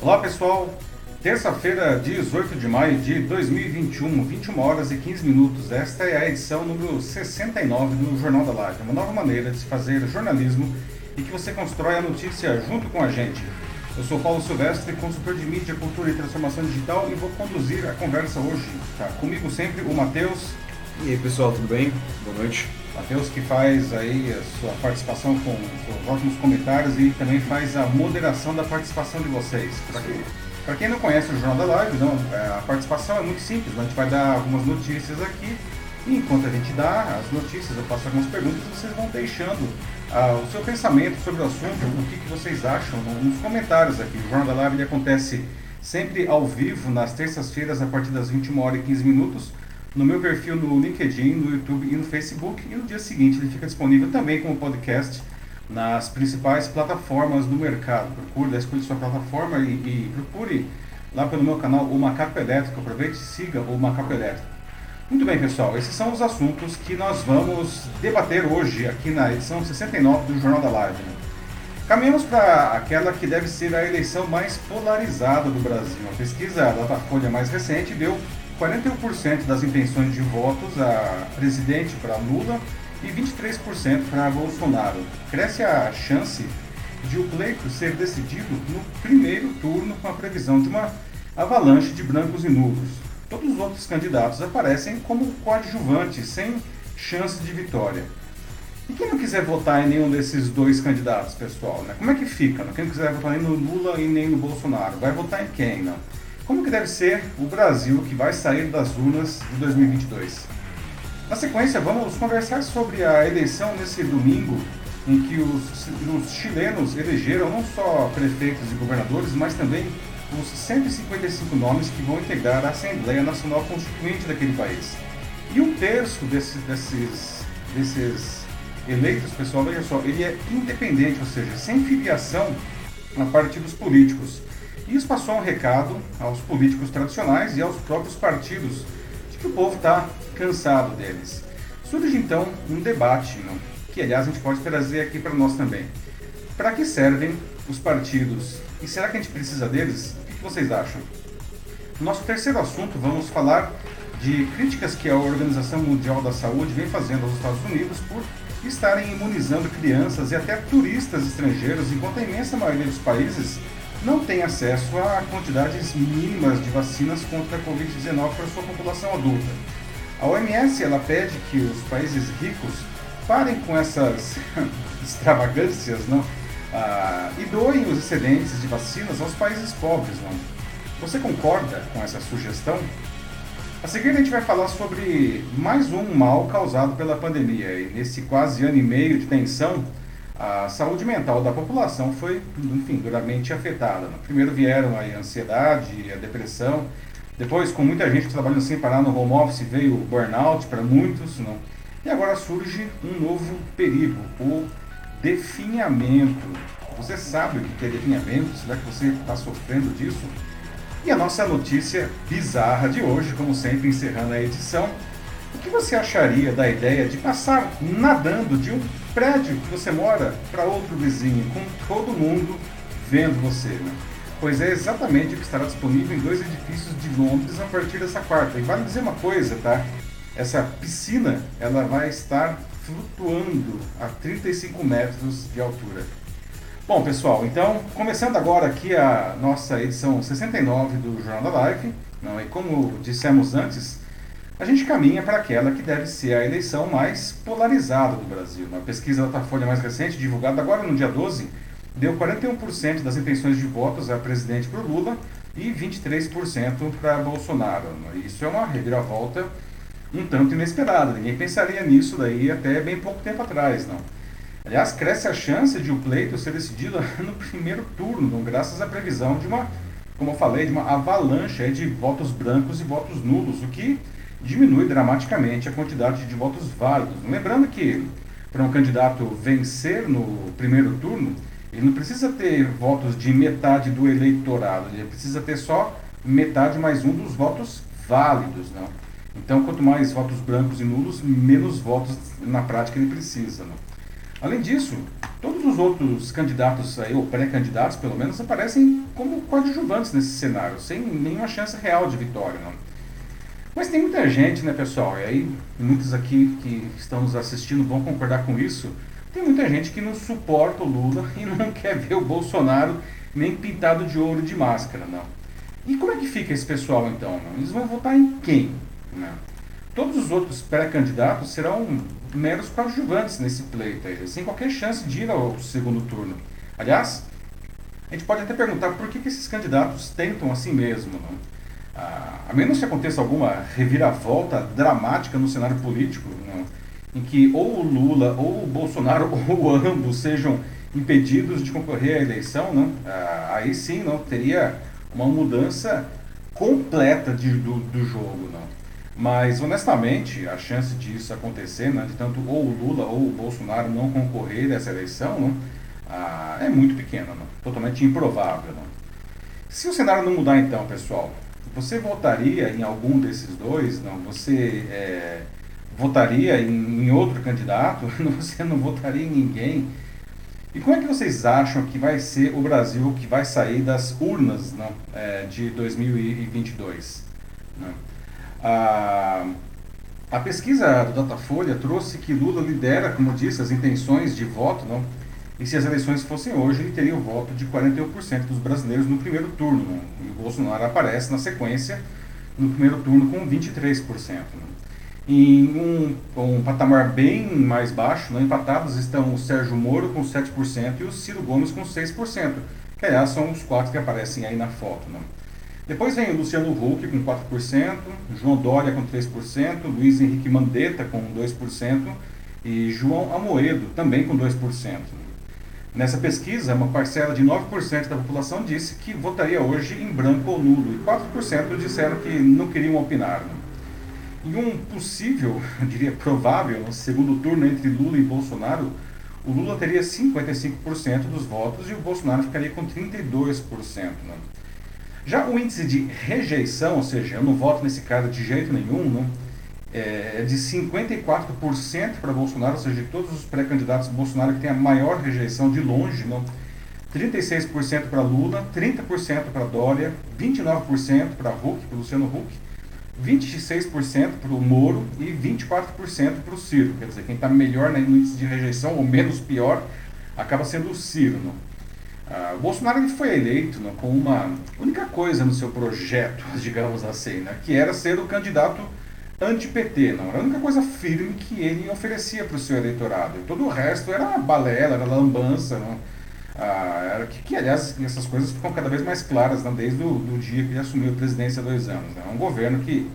Olá pessoal, terça-feira, 18 de maio de 2021, 21 horas e 15 minutos. Esta é a edição número 69 do Jornal da Live, uma nova maneira de se fazer jornalismo e que você constrói a notícia junto com a gente. Eu sou Paulo Silvestre, consultor de mídia, cultura e transformação digital e vou conduzir a conversa hoje. Tá comigo sempre o Matheus. E aí pessoal, tudo bem? Boa noite. Matheus que faz aí a sua participação com seus ótimos comentários e também faz a moderação da participação de vocês. Para quem, quem não conhece o Jornal da Live, não, é, a participação é muito simples, a gente vai dar algumas notícias aqui e enquanto a gente dá as notícias, eu faço algumas perguntas e vocês vão deixando ah, o seu pensamento sobre o assunto, o que, que vocês acham nos comentários aqui. O Jornal da Live ele acontece sempre ao vivo, nas terças-feiras, a partir das 21 horas e 15 minutos, no meu perfil no LinkedIn, no YouTube e no Facebook. E no dia seguinte ele fica disponível também como podcast nas principais plataformas do mercado. Procure, escolha sua plataforma e, e procure lá pelo meu canal o Macaco Elétrico. Aproveite e siga o Macaco Elétrico. Muito bem, pessoal, esses são os assuntos que nós vamos debater hoje aqui na edição 69 do Jornal da Live. Caminhamos para aquela que deve ser a eleição mais polarizada do Brasil. A pesquisa da Datafolha mais recente deu 41% das intenções de votos a presidente para Lula e 23% para Bolsonaro. Cresce a chance de o pleito ser decidido no primeiro turno com a previsão de uma avalanche de brancos e nulos. Todos os outros candidatos aparecem como coadjuvantes, sem chance de vitória. E quem não quiser votar em nenhum desses dois candidatos, pessoal, né? como é que fica? Né? Quem não quiser votar nem no Lula e nem no Bolsonaro, vai votar em quem? Não? Como que deve ser o Brasil que vai sair das urnas de 2022? Na sequência, vamos conversar sobre a eleição nesse domingo, em que os, os chilenos elegeram não só prefeitos e governadores, mas também os 155 nomes que vão integrar a Assembleia Nacional Constituinte daquele país. E um terço desses, desses, desses eleitos, pessoal, veja só, ele é independente, ou seja, sem filiação a partidos políticos. Isso passou um recado aos políticos tradicionais e aos próprios partidos de que o povo está cansado deles. Surge então um debate, não? que aliás a gente pode trazer aqui para nós também. Para que servem os partidos e será que a gente precisa deles? O que vocês acham? No nosso terceiro assunto, vamos falar de críticas que a Organização Mundial da Saúde vem fazendo aos Estados Unidos por estarem imunizando crianças e até turistas estrangeiros, enquanto a imensa maioria dos países não tem acesso a quantidades mínimas de vacinas contra a Covid-19 para sua população adulta. A OMS ela pede que os países ricos parem com essas extravagâncias, não? ah, e doem os excedentes de vacinas aos países pobres. Não? Você concorda com essa sugestão? A seguir a gente vai falar sobre mais um mal causado pela pandemia. E nesse quase ano e meio de tensão, a saúde mental da população foi, enfim, duramente afetada. Primeiro vieram a ansiedade, a depressão. Depois, com muita gente trabalhando sem parar no home office, veio o burnout para muitos. Não? E agora surge um novo perigo, o definhamento. Você sabe o que é definhamento? Será que você está sofrendo disso? E a nossa notícia bizarra de hoje, como sempre, encerrando a edição. O que você acharia da ideia de passar nadando de um prédio que você mora para outro vizinho, com todo mundo vendo você? Né? Pois é exatamente o que estará disponível em dois edifícios de Londres a partir dessa quarta. E vale dizer uma coisa, tá? Essa piscina, ela vai estar flutuando a 35 metros de altura. Bom, pessoal, então, começando agora aqui a nossa edição 69 do Jornal da Live, não, e como dissemos antes, a gente caminha para aquela que deve ser a eleição mais polarizada do Brasil. Uma pesquisa da Datafolha mais recente, divulgada agora no dia 12, deu 41% das intenções de votos a presidente para Lula e 23% para Bolsonaro. Isso é uma reviravolta um tanto inesperada. Ninguém pensaria nisso daí até bem pouco tempo atrás, não. Aliás, cresce a chance de o pleito ser decidido no primeiro turno, graças à previsão de uma, como eu falei, de uma avalanche de votos brancos e votos nulos, o que diminui dramaticamente a quantidade de votos válidos. Lembrando que para um candidato vencer no primeiro turno, ele não precisa ter votos de metade do eleitorado, ele precisa ter só metade mais um dos votos válidos, não. Então, quanto mais votos brancos e nulos, menos votos na prática ele precisa. Né? Além disso, todos os outros candidatos aí, ou pré-candidatos pelo menos, aparecem como coadjuvantes nesse cenário, sem nenhuma chance real de vitória. Não. Mas tem muita gente, né, pessoal? E aí, muitos aqui que estão nos assistindo vão concordar com isso. Tem muita gente que não suporta o Lula e não quer ver o Bolsonaro nem pintado de ouro de máscara, não. E como é que fica esse pessoal então? Eles vão votar em quem? Não? Todos os outros pré-candidatos serão meros coadjuvantes nesse pleito, aí, sem qualquer chance de ir ao segundo turno. Aliás, a gente pode até perguntar por que, que esses candidatos tentam assim mesmo. Não? A menos que aconteça alguma reviravolta dramática no cenário político, não? em que ou o Lula ou o Bolsonaro ou ambos sejam impedidos de concorrer à eleição? Ah, aí sim não teria uma mudança completa de, do, do jogo. Não? Mas, honestamente, a chance disso acontecer, né, de tanto ou o Lula ou o Bolsonaro não concorrer essa eleição, ah, é muito pequena, totalmente improvável. Se o cenário não mudar, então, pessoal, você votaria em algum desses dois? Não, você é, votaria em, em, outro candidato? Você não votaria em ninguém? E como é que vocês acham que vai ser o Brasil que vai sair das urnas não, é, de 2022? Não? A, a pesquisa do Datafolha trouxe que Lula lidera, como disse, as intenções de voto, não? E se as eleições fossem hoje, ele teria o voto de 41% dos brasileiros no primeiro turno. Não? E o Bolsonaro aparece na sequência no primeiro turno com 23%. Não? Em um, um, patamar bem mais baixo, não? empatados estão o Sérgio Moro com 7% e o Ciro Gomes com 6%, que aliás são os quatro que aparecem aí na foto. Não? Depois vem o Luciano Huck com 4%, João Dória com 3%, Luiz Henrique Mandetta com 2% e João Amoedo também com 2%. Nessa pesquisa, uma parcela de 9% da população disse que votaria hoje em branco ou nulo e 4% disseram que não queriam opinar. Em um possível, diria provável, segundo turno entre Lula e Bolsonaro, o Lula teria 55% dos votos e o Bolsonaro ficaria com 32%. Né? Já o índice de rejeição, ou seja, eu não voto nesse cara de jeito nenhum, não, é, é de 54% para Bolsonaro, ou seja, de todos os pré-candidatos Bolsonaro que tem a maior rejeição de longe, não, 36% para Lula, 30% para Dória, 29% para Huck, para Luciano Huck, 26% para o Moro e 24% para o Ciro. Quer dizer, quem está melhor no índice de rejeição, ou menos pior, acaba sendo o Ciro. Não? Ah, o Bolsonaro ele foi eleito né, com uma única coisa no seu projeto, digamos assim, né, que era ser o candidato anti-PT. Não era a única coisa firme que ele oferecia para o seu eleitorado. E todo o resto era balela, era lambança. Não? Ah, era que, que, aliás, essas coisas ficam cada vez mais claras desde o do dia que ele assumiu a presidência há dois anos. Né? É um governo que,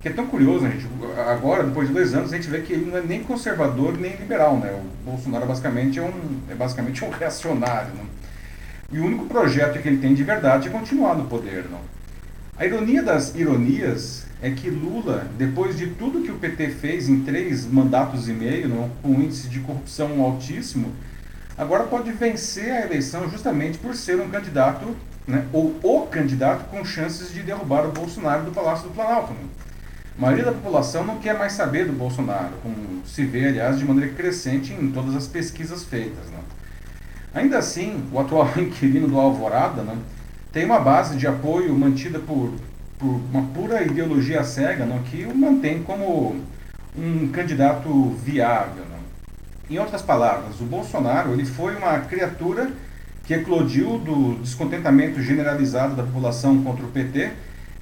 que é tão curioso, né, gente. Agora, depois de dois anos, a gente vê que ele não é nem conservador nem liberal. Né? O Bolsonaro basicamente é, um, é basicamente um reacionário. Né? E o único projeto que ele tem de verdade é continuar no poder. Não? A ironia das ironias é que Lula, depois de tudo que o PT fez em três mandatos e meio, com um índice de corrupção altíssimo, agora pode vencer a eleição justamente por ser um candidato, né, ou o candidato com chances de derrubar o Bolsonaro do Palácio do Planalto. Não? A maioria da população não quer mais saber do Bolsonaro, como se vê, aliás, de maneira crescente em todas as pesquisas feitas. Não? Ainda assim, o atual inquilino do Alvorada né, tem uma base de apoio mantida por, por uma pura ideologia cega né, que o mantém como um candidato viável. Né. Em outras palavras, o Bolsonaro ele foi uma criatura que eclodiu do descontentamento generalizado da população contra o PT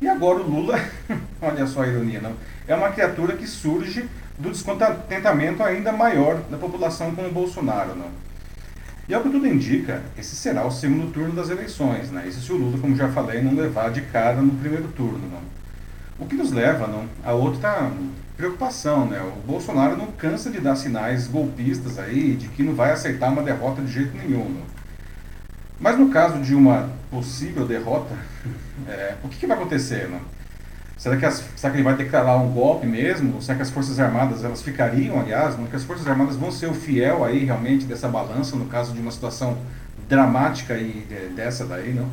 e agora o Lula, olha só a ironia, não, é uma criatura que surge do descontentamento ainda maior da população com o Bolsonaro. Não. E ao que tudo indica, esse será o segundo turno das eleições, né? Isso se o Lula, como já falei, não levar de cara no primeiro turno, não. O que nos leva não, a outra preocupação, né? O Bolsonaro não cansa de dar sinais golpistas aí de que não vai aceitar uma derrota de jeito nenhum. Não. Mas no caso de uma possível derrota, é, o que, que vai acontecer, não? Será que, as, será que ele vai declarar um golpe mesmo? Será que as Forças Armadas elas ficariam, aliás, não? que as Forças Armadas vão ser o fiel aí realmente dessa balança no caso de uma situação dramática e dessa daí, não?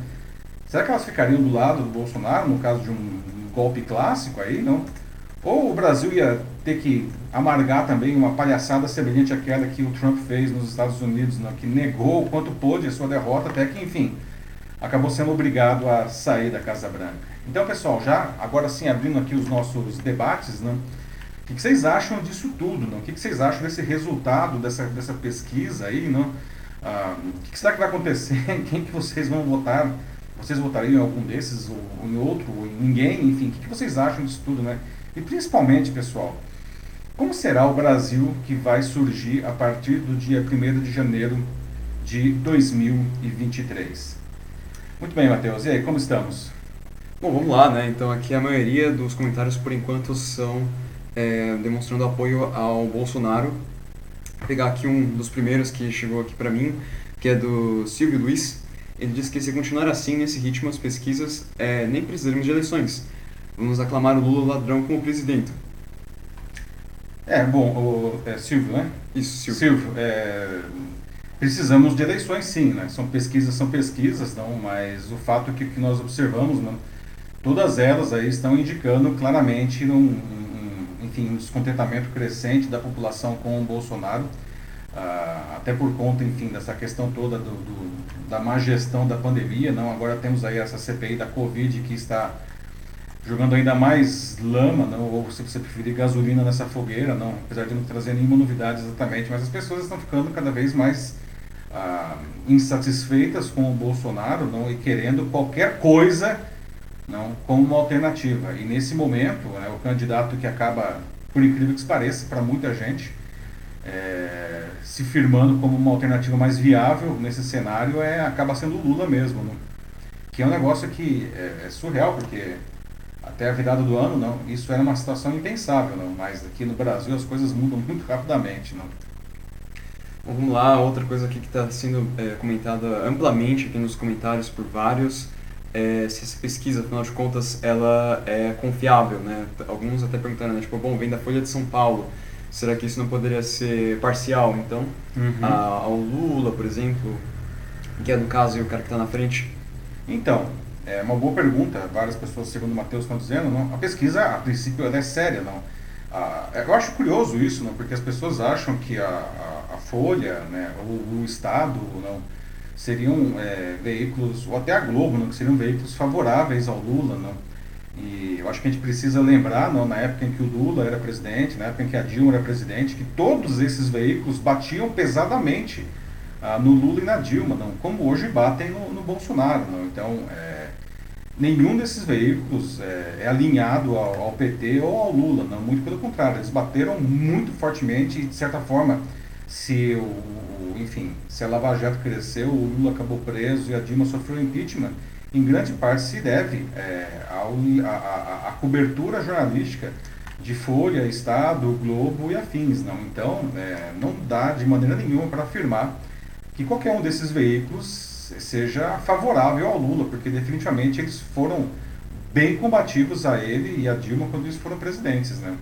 Será que elas ficariam do lado do Bolsonaro no caso de um, golpe clássico aí, não? Ou o Brasil ia ter que amargar também uma palhaçada semelhante àquela que o Trump fez nos Estados Unidos, né, que negou o quanto pôde a sua derrota, até que, enfim, acabou sendo obrigado a sair da Casa Branca. Então, pessoal, já agora sim abrindo aqui os nossos debates, né, o que vocês acham disso tudo? Né? O que vocês acham desse resultado, dessa, dessa pesquisa aí? Né? Ah, o que será que vai acontecer? Quem que vocês vão votar? Vocês votariam em algum desses ou em outro, ou em ninguém? Enfim, o que vocês acham disso tudo, né? E principalmente, pessoal, como será o Brasil que vai surgir a partir do dia 1 de janeiro de 2023? Muito bem, Matheus. E aí, como estamos? Bom, vamos lá, né? Então aqui a maioria dos comentários por enquanto são é, demonstrando apoio ao Bolsonaro. Vou pegar aqui um dos primeiros que chegou aqui para mim, que é do Silvio Luiz. Ele diz que se continuar assim nesse ritmo as pesquisas, é, nem precisaremos de eleições. Vamos aclamar o Lula ladrão como presidente. É, bom, o, é, Silvio, né? Isso, Silvio. Silvio, é, precisamos de eleições sim, né? São pesquisas, são pesquisas, não, mas o fato é que, que nós observamos, não, todas elas aí estão indicando claramente um, enfim, um descontentamento crescente da população com o Bolsonaro, uh, até por conta, enfim, dessa questão toda do, do, da má gestão da pandemia, não, agora temos aí essa CPI da Covid que está jogando ainda mais lama, não, ou se você preferir gasolina nessa fogueira, não, apesar de não trazer nenhuma novidade exatamente, mas as pessoas estão ficando cada vez mais ah, insatisfeitas com o Bolsonaro, não, e querendo qualquer coisa, não, como uma alternativa. E nesse momento, né, o candidato que acaba, por incrível que pareça, para muita gente, é, se firmando como uma alternativa mais viável nesse cenário é acaba sendo o Lula mesmo, não? que é um negócio que é, é surreal, porque até a virada do ano, não, isso era uma situação impensável, não, mas aqui no Brasil as coisas mudam muito rapidamente. Não. Vamos lá, outra coisa aqui que está sendo é, comentada amplamente aqui nos comentários por vários, é, se essa pesquisa, afinal de contas, ela é confiável, né? Alguns até perguntando, né, tipo, bom, vem da Folha de São Paulo, será que isso não poderia ser parcial, então? Uhum. A, ao Lula, por exemplo, que é do caso e o cara que está na frente? Então, é uma boa pergunta. Várias pessoas, segundo o Matheus, estão dizendo. Não? A pesquisa, a princípio, ela é séria. Não? Ah, eu acho curioso isso, não? porque as pessoas acham que a, a, a Folha, né, o, o Estado, não, seriam é, veículos, ou até a Globo, não, que seriam veículos favoráveis ao Lula. Não? E eu acho que a gente precisa lembrar, não, na época em que o Lula era presidente, na época em que a Dilma era presidente, que todos esses veículos batiam pesadamente ah, no Lula e na Dilma, não, como hoje batem no, no Bolsonaro. Não? Então, é, nenhum desses veículos é, é alinhado ao, ao, PT ou ao Lula, não, muito pelo contrário, eles bateram muito fortemente e, de certa forma, se o, enfim, se a Lava Jato cresceu, o Lula acabou preso e a Dilma sofreu impeachment, em grande parte se deve é, a, cobertura jornalística de Folha, Estado, Globo e afins, não. Então, é, não dá de maneira nenhuma para afirmar que qualquer um desses veículos seja favorável ao Lula, porque definitivamente eles foram bem combativos a ele e a Dilma quando eles foram presidentes, né?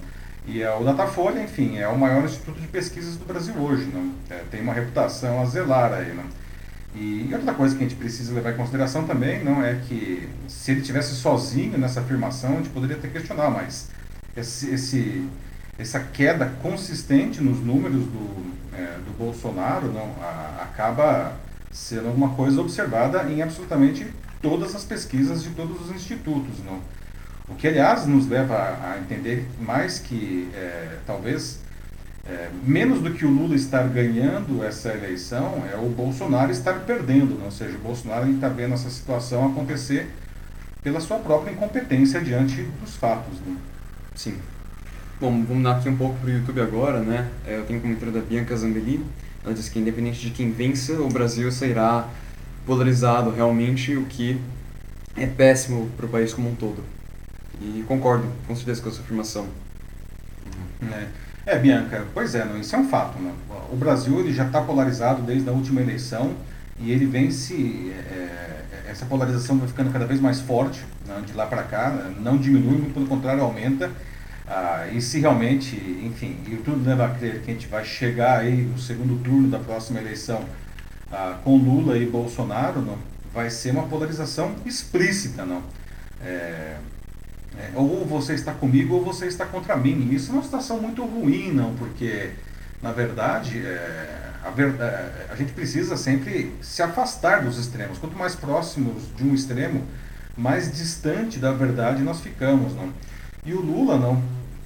E é, o Datafolha, enfim, é o maior instituto de pesquisas do Brasil hoje, né? É, tem uma reputação a zelar aí, né? E, outra coisa que a gente precisa levar em consideração também, não é que se ele tivesse sozinho nessa afirmação, a gente poderia até questionar, mas esse, esse essa queda consistente nos números do, é, do Bolsonaro não a, acaba sendo uma coisa observada em absolutamente todas as pesquisas de todos os institutos. Não? O que, aliás, nos leva a, entender mais que, é, talvez, é, menos do que o Lula estar ganhando essa eleição, é o Bolsonaro estar perdendo. Não? Ou seja, o Bolsonaro está vendo essa situação acontecer pela sua própria incompetência diante dos fatos. Né? Sim. Bom, vamos dar aqui um pouco para o YouTube agora, né? É, eu tenho um comentário da Bianca Zambelli. Ela diz que independente de quem vença, o Brasil sairá polarizado realmente, o que é péssimo para o país como um todo. E concordo com certeza com essa afirmação. É, é Bianca, pois é, não, isso é um fato. Né? O Brasil ele já está polarizado desde a última eleição e ele vence, é, essa polarização vai ficando cada vez mais forte né, de lá para cá, não diminui, muito pelo contrário, aumenta. Ah, e se realmente, enfim, e tudo leva a crer que a gente vai chegar aí no segundo turno da próxima eleição ah, com Lula e Bolsonaro, não, vai ser uma polarização explícita, não. É, É, ou você está comigo ou você está contra mim. Isso é uma situação muito ruim, não, porque, na verdade, é, a, ver, é, a gente precisa sempre se afastar dos extremos. Quanto mais próximos de um extremo, mais distante da verdade nós ficamos. Não? E o Lula, não,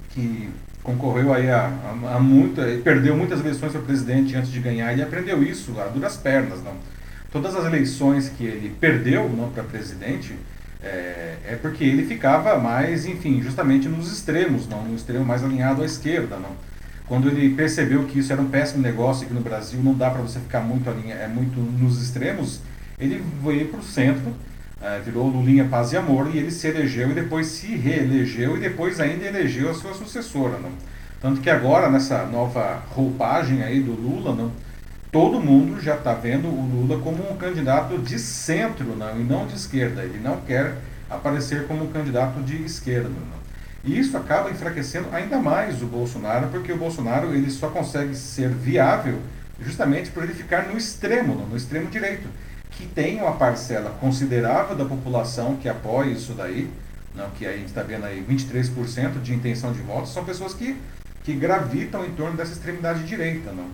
que concorreu aí a, a, a muita, perdeu muitas eleições para presidente antes de ganhar, ele aprendeu isso a duras pernas. Não? Todas as eleições que ele perdeu não para presidente é, é, porque ele ficava mais, enfim, justamente nos extremos, não no extremo mais alinhado à esquerda. Não? Quando ele percebeu que isso era um péssimo negócio aqui no Brasil, não dá para você ficar muito, alinha, é, muito nos extremos, ele veio para o centro é, virou Lulinha Paz e Amor, e ele se elegeu e depois se reelegeu e depois ainda elegeu a sua sucessora. Não? Tanto que agora, nessa nova roupagem aí do Lula, não, todo mundo já está vendo o Lula como um candidato de centro não, e não de esquerda. Ele não quer aparecer como um candidato de esquerda. Não. E isso acaba enfraquecendo ainda mais o Bolsonaro, porque o Bolsonaro ele só consegue ser viável justamente por ele ficar no extremo, no extremo direito que tem uma parcela considerável da população que apoia isso daí, não, que a gente está vendo aí 23% de intenção de voto, são pessoas que, que gravitam em torno dessa extremidade direita. Não?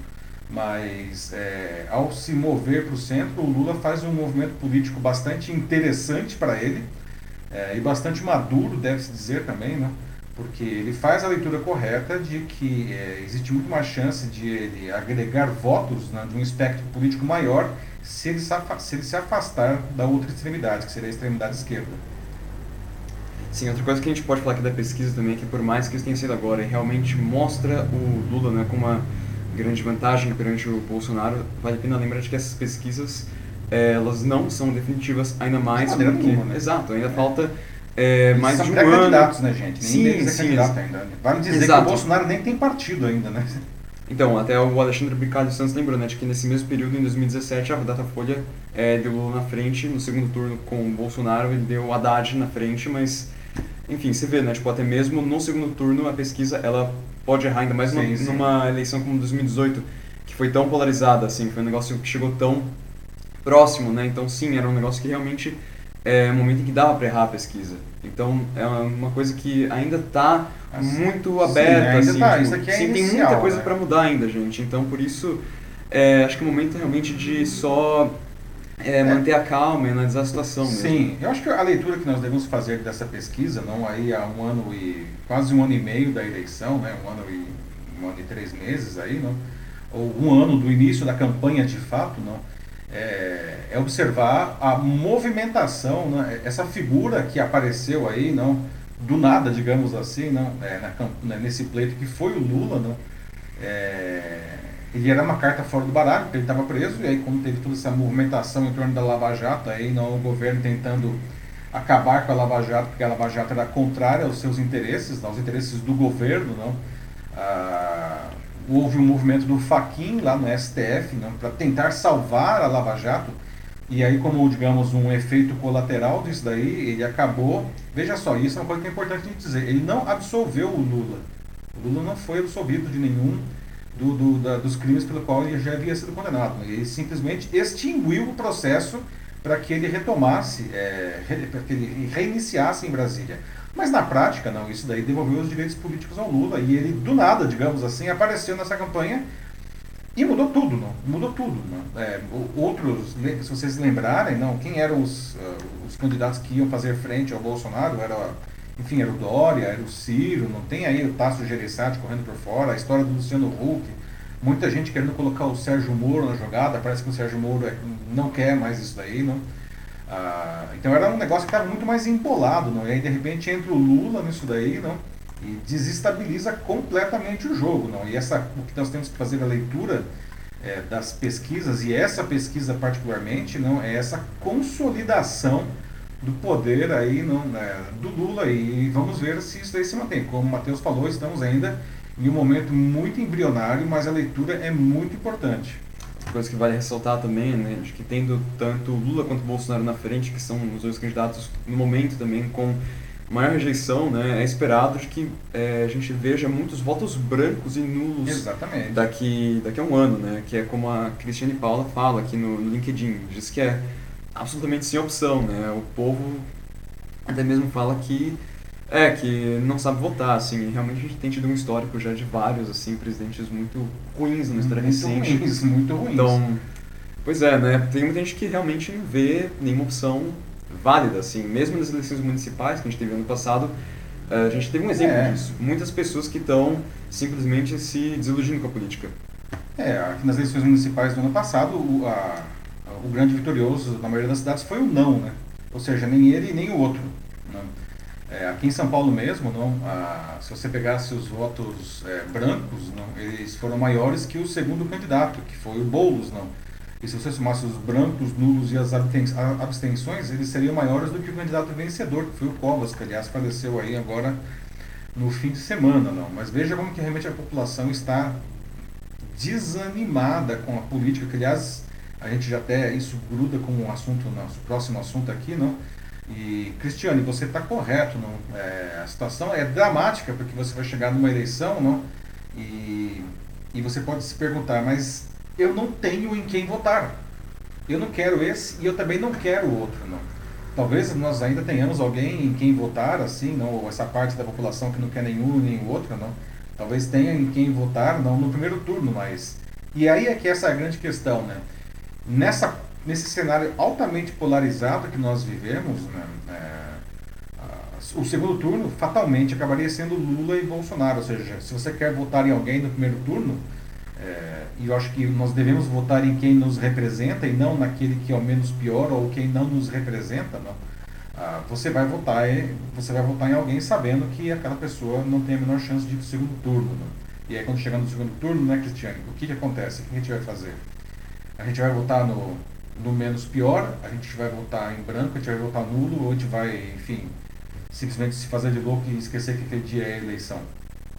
Mas é, ao se mover para o centro, o Lula faz um movimento político bastante interessante para ele é, e bastante maduro, deve-se dizer também, né? porque ele faz a leitura correta de que é, existe muito mais chance de ele agregar votos né, de um espectro político maior se ele, se ele se afastar da outra extremidade, que seria a extremidade esquerda. Sim, outra coisa que a gente pode falar aqui da pesquisa também é que por mais que isso tenha sido agora, realmente mostra o Lula né, com uma grande vantagem perante o Bolsonaro, vale a pena lembrar de que essas pesquisas é, elas não são definitivas, ainda mais porque... Nenhuma, né? Exato, ainda é. falta é, mais são de um pré-candidatos, né, gente? Nem sim, deles é sim, candidato ainda. Vale dizer Exato. que o Bolsonaro nem tem partido ainda, né? Então, até o Alexandre Bicalho Santos lembrou, né, de que nesse mesmo período, em 2017, a Datafolha é, deu Lula na frente, no segundo turno com o Bolsonaro, ele deu Haddad na frente, mas, enfim, você vê, né, tipo, até mesmo no segundo turno, a pesquisa, ela pode errar, ainda mais sim, numa, sim. numa eleição como 2018, que foi tão polarizada, assim, foi um negócio que chegou tão próximo, né, então, sim, era um negócio que realmente é um momento em que dava para errar a pesquisa. Então, é uma coisa que ainda está assim, muito aberta. Sim, assim, tá, tipo, é sim, inicial, tem muita coisa né? para mudar ainda, gente. Então, por isso, é, acho que o momento é realmente de só é, é. manter a calma e analisar a situação mesmo. Sim, eu acho que a leitura que nós devemos fazer dessa pesquisa, não aí há um ano e quase um ano e meio da eleição, né, um ano e um ano e três meses aí, não, ou um ano do início da campanha de fato, não é, é observar a movimentação, né? essa figura que apareceu aí, não, do nada, digamos assim, não, é, na, né, nesse pleito que foi o Lula, não, é, ele era uma carta fora do baralho, porque ele estava preso, e aí quando teve toda essa movimentação em torno da Lava Jato, aí não, o governo tentando acabar com a Lava Jato, porque a Lava Jato era contrária aos seus interesses, aos interesses do governo, não, ah, houve um movimento do Faquin lá no STF né, para tentar salvar a Lava Jato. E aí, como, digamos, um efeito colateral disso daí, ele acabou. Veja só, isso é uma coisa que é importante dizer. Ele não absolveu o Lula. O Lula não foi absolvido de nenhum do, do, da, dos crimes pelo qual ele já havia sido condenado. Ele simplesmente extinguiu o processo para que ele retomasse, é, para que ele reiniciasse em Brasília. Mas na prática, não, isso daí devolveu os direitos políticos ao Lula e ele, do nada, digamos assim, apareceu nessa campanha e mudou tudo, não? Mudou tudo. Não? É, outros, se vocês lembrarem, não, quem eram os, uh, os candidatos que iam fazer frente ao Bolsonaro? Era, enfim, era o Dória, era o Ciro, não tem aí o Tasso Gereissati correndo por fora, a história do Luciano Huck, muita gente querendo colocar o Sérgio Moro na jogada, parece que o Sérgio Moro é, não quer mais isso daí, não? Ah, então era um negócio que estava muito mais empolado, não? e aí de repente entra o Lula nisso daí não? e desestabiliza completamente o jogo. Não? E essa, o que nós temos que fazer a leitura é, das pesquisas, e essa pesquisa particularmente, não é essa consolidação do poder aí não, né, do Lula e vamos ver se isso aí se mantém. Como o Matheus falou, estamos ainda em um momento muito embrionário, mas a leitura é muito importante coisa que vale ressaltar também, né, de que tendo tanto Lula quanto Bolsonaro na frente, que são os dois candidatos no momento também com maior rejeição, né, é esperado de que é, a gente veja muitos votos brancos e nulos Exatamente. daqui daqui a um ano, né, que é como a Cristiane Paula fala aqui no, no LinkedIn, diz que é absolutamente sem opção, né, o povo até mesmo fala que É, que não sabe votar, assim, realmente a gente tem tido um histórico já de vários, assim, presidentes muito ruins na história muito recente. Ruins, muito ruins. Então, pois é, né, tem muita gente que realmente não vê nenhuma opção válida, assim, mesmo nas eleições municipais que a gente teve ano passado, eh, a gente teve um exemplo É. disso. Muitas pessoas que estão simplesmente se desiludindo com a política. É, nas eleições municipais do ano passado, a- o grande vitorioso na maioria das cidades foi o não, né? Ou seja, nem ele nem o outro. Né? É, aqui em São Paulo mesmo, não, a- se você pegasse os votos é, brancos, não, eles foram maiores que o segundo candidato, que foi o Boulos, não. E se você somasse os brancos, nulos e as abstenções, eles seriam maiores do que o candidato vencedor, que foi o Covas, que aliás faleceu aí agora no fim de semana, não. Mas veja como que realmente a população está desanimada com a política, que aliás a gente já até isso gruda com o assunto, nosso próximo assunto aqui, não? E Cristiane, você está correto, não? É, a situação é dramática porque você vai chegar numa eleição, não? E, e você pode se perguntar, mas eu não tenho em quem votar. Eu não quero esse e eu também não quero outro, não. Talvez nós ainda tenhamos alguém em quem votar, assim, não? Ou essa parte da população que não quer nenhum nem outro, não. Talvez tenha em quem votar, não no primeiro turno, mas. E aí é que essa é a grande questão, né? Nessa, nesse cenário altamente polarizado que nós vivemos, né? é, o segundo turno fatalmente acabaria sendo Lula e Bolsonaro. Ou seja, se você quer votar em alguém no primeiro turno, é, e eu acho que nós devemos votar em quem nos representa e não naquele que é o menos pior ou quem não nos representa, não. Ah, você vai votar em, você vai votar em alguém sabendo que aquela pessoa não tem a menor chance de ir para o segundo turno. Não? E aí quando chegar no segundo turno, né, Cristiane, o que, que acontece? O que a gente vai fazer? A gente vai votar no, no menos pior, a gente vai votar em branco, a gente vai votar nulo, ou a gente vai, enfim, simplesmente se fazer de louco e esquecer que aquele dia é a eleição.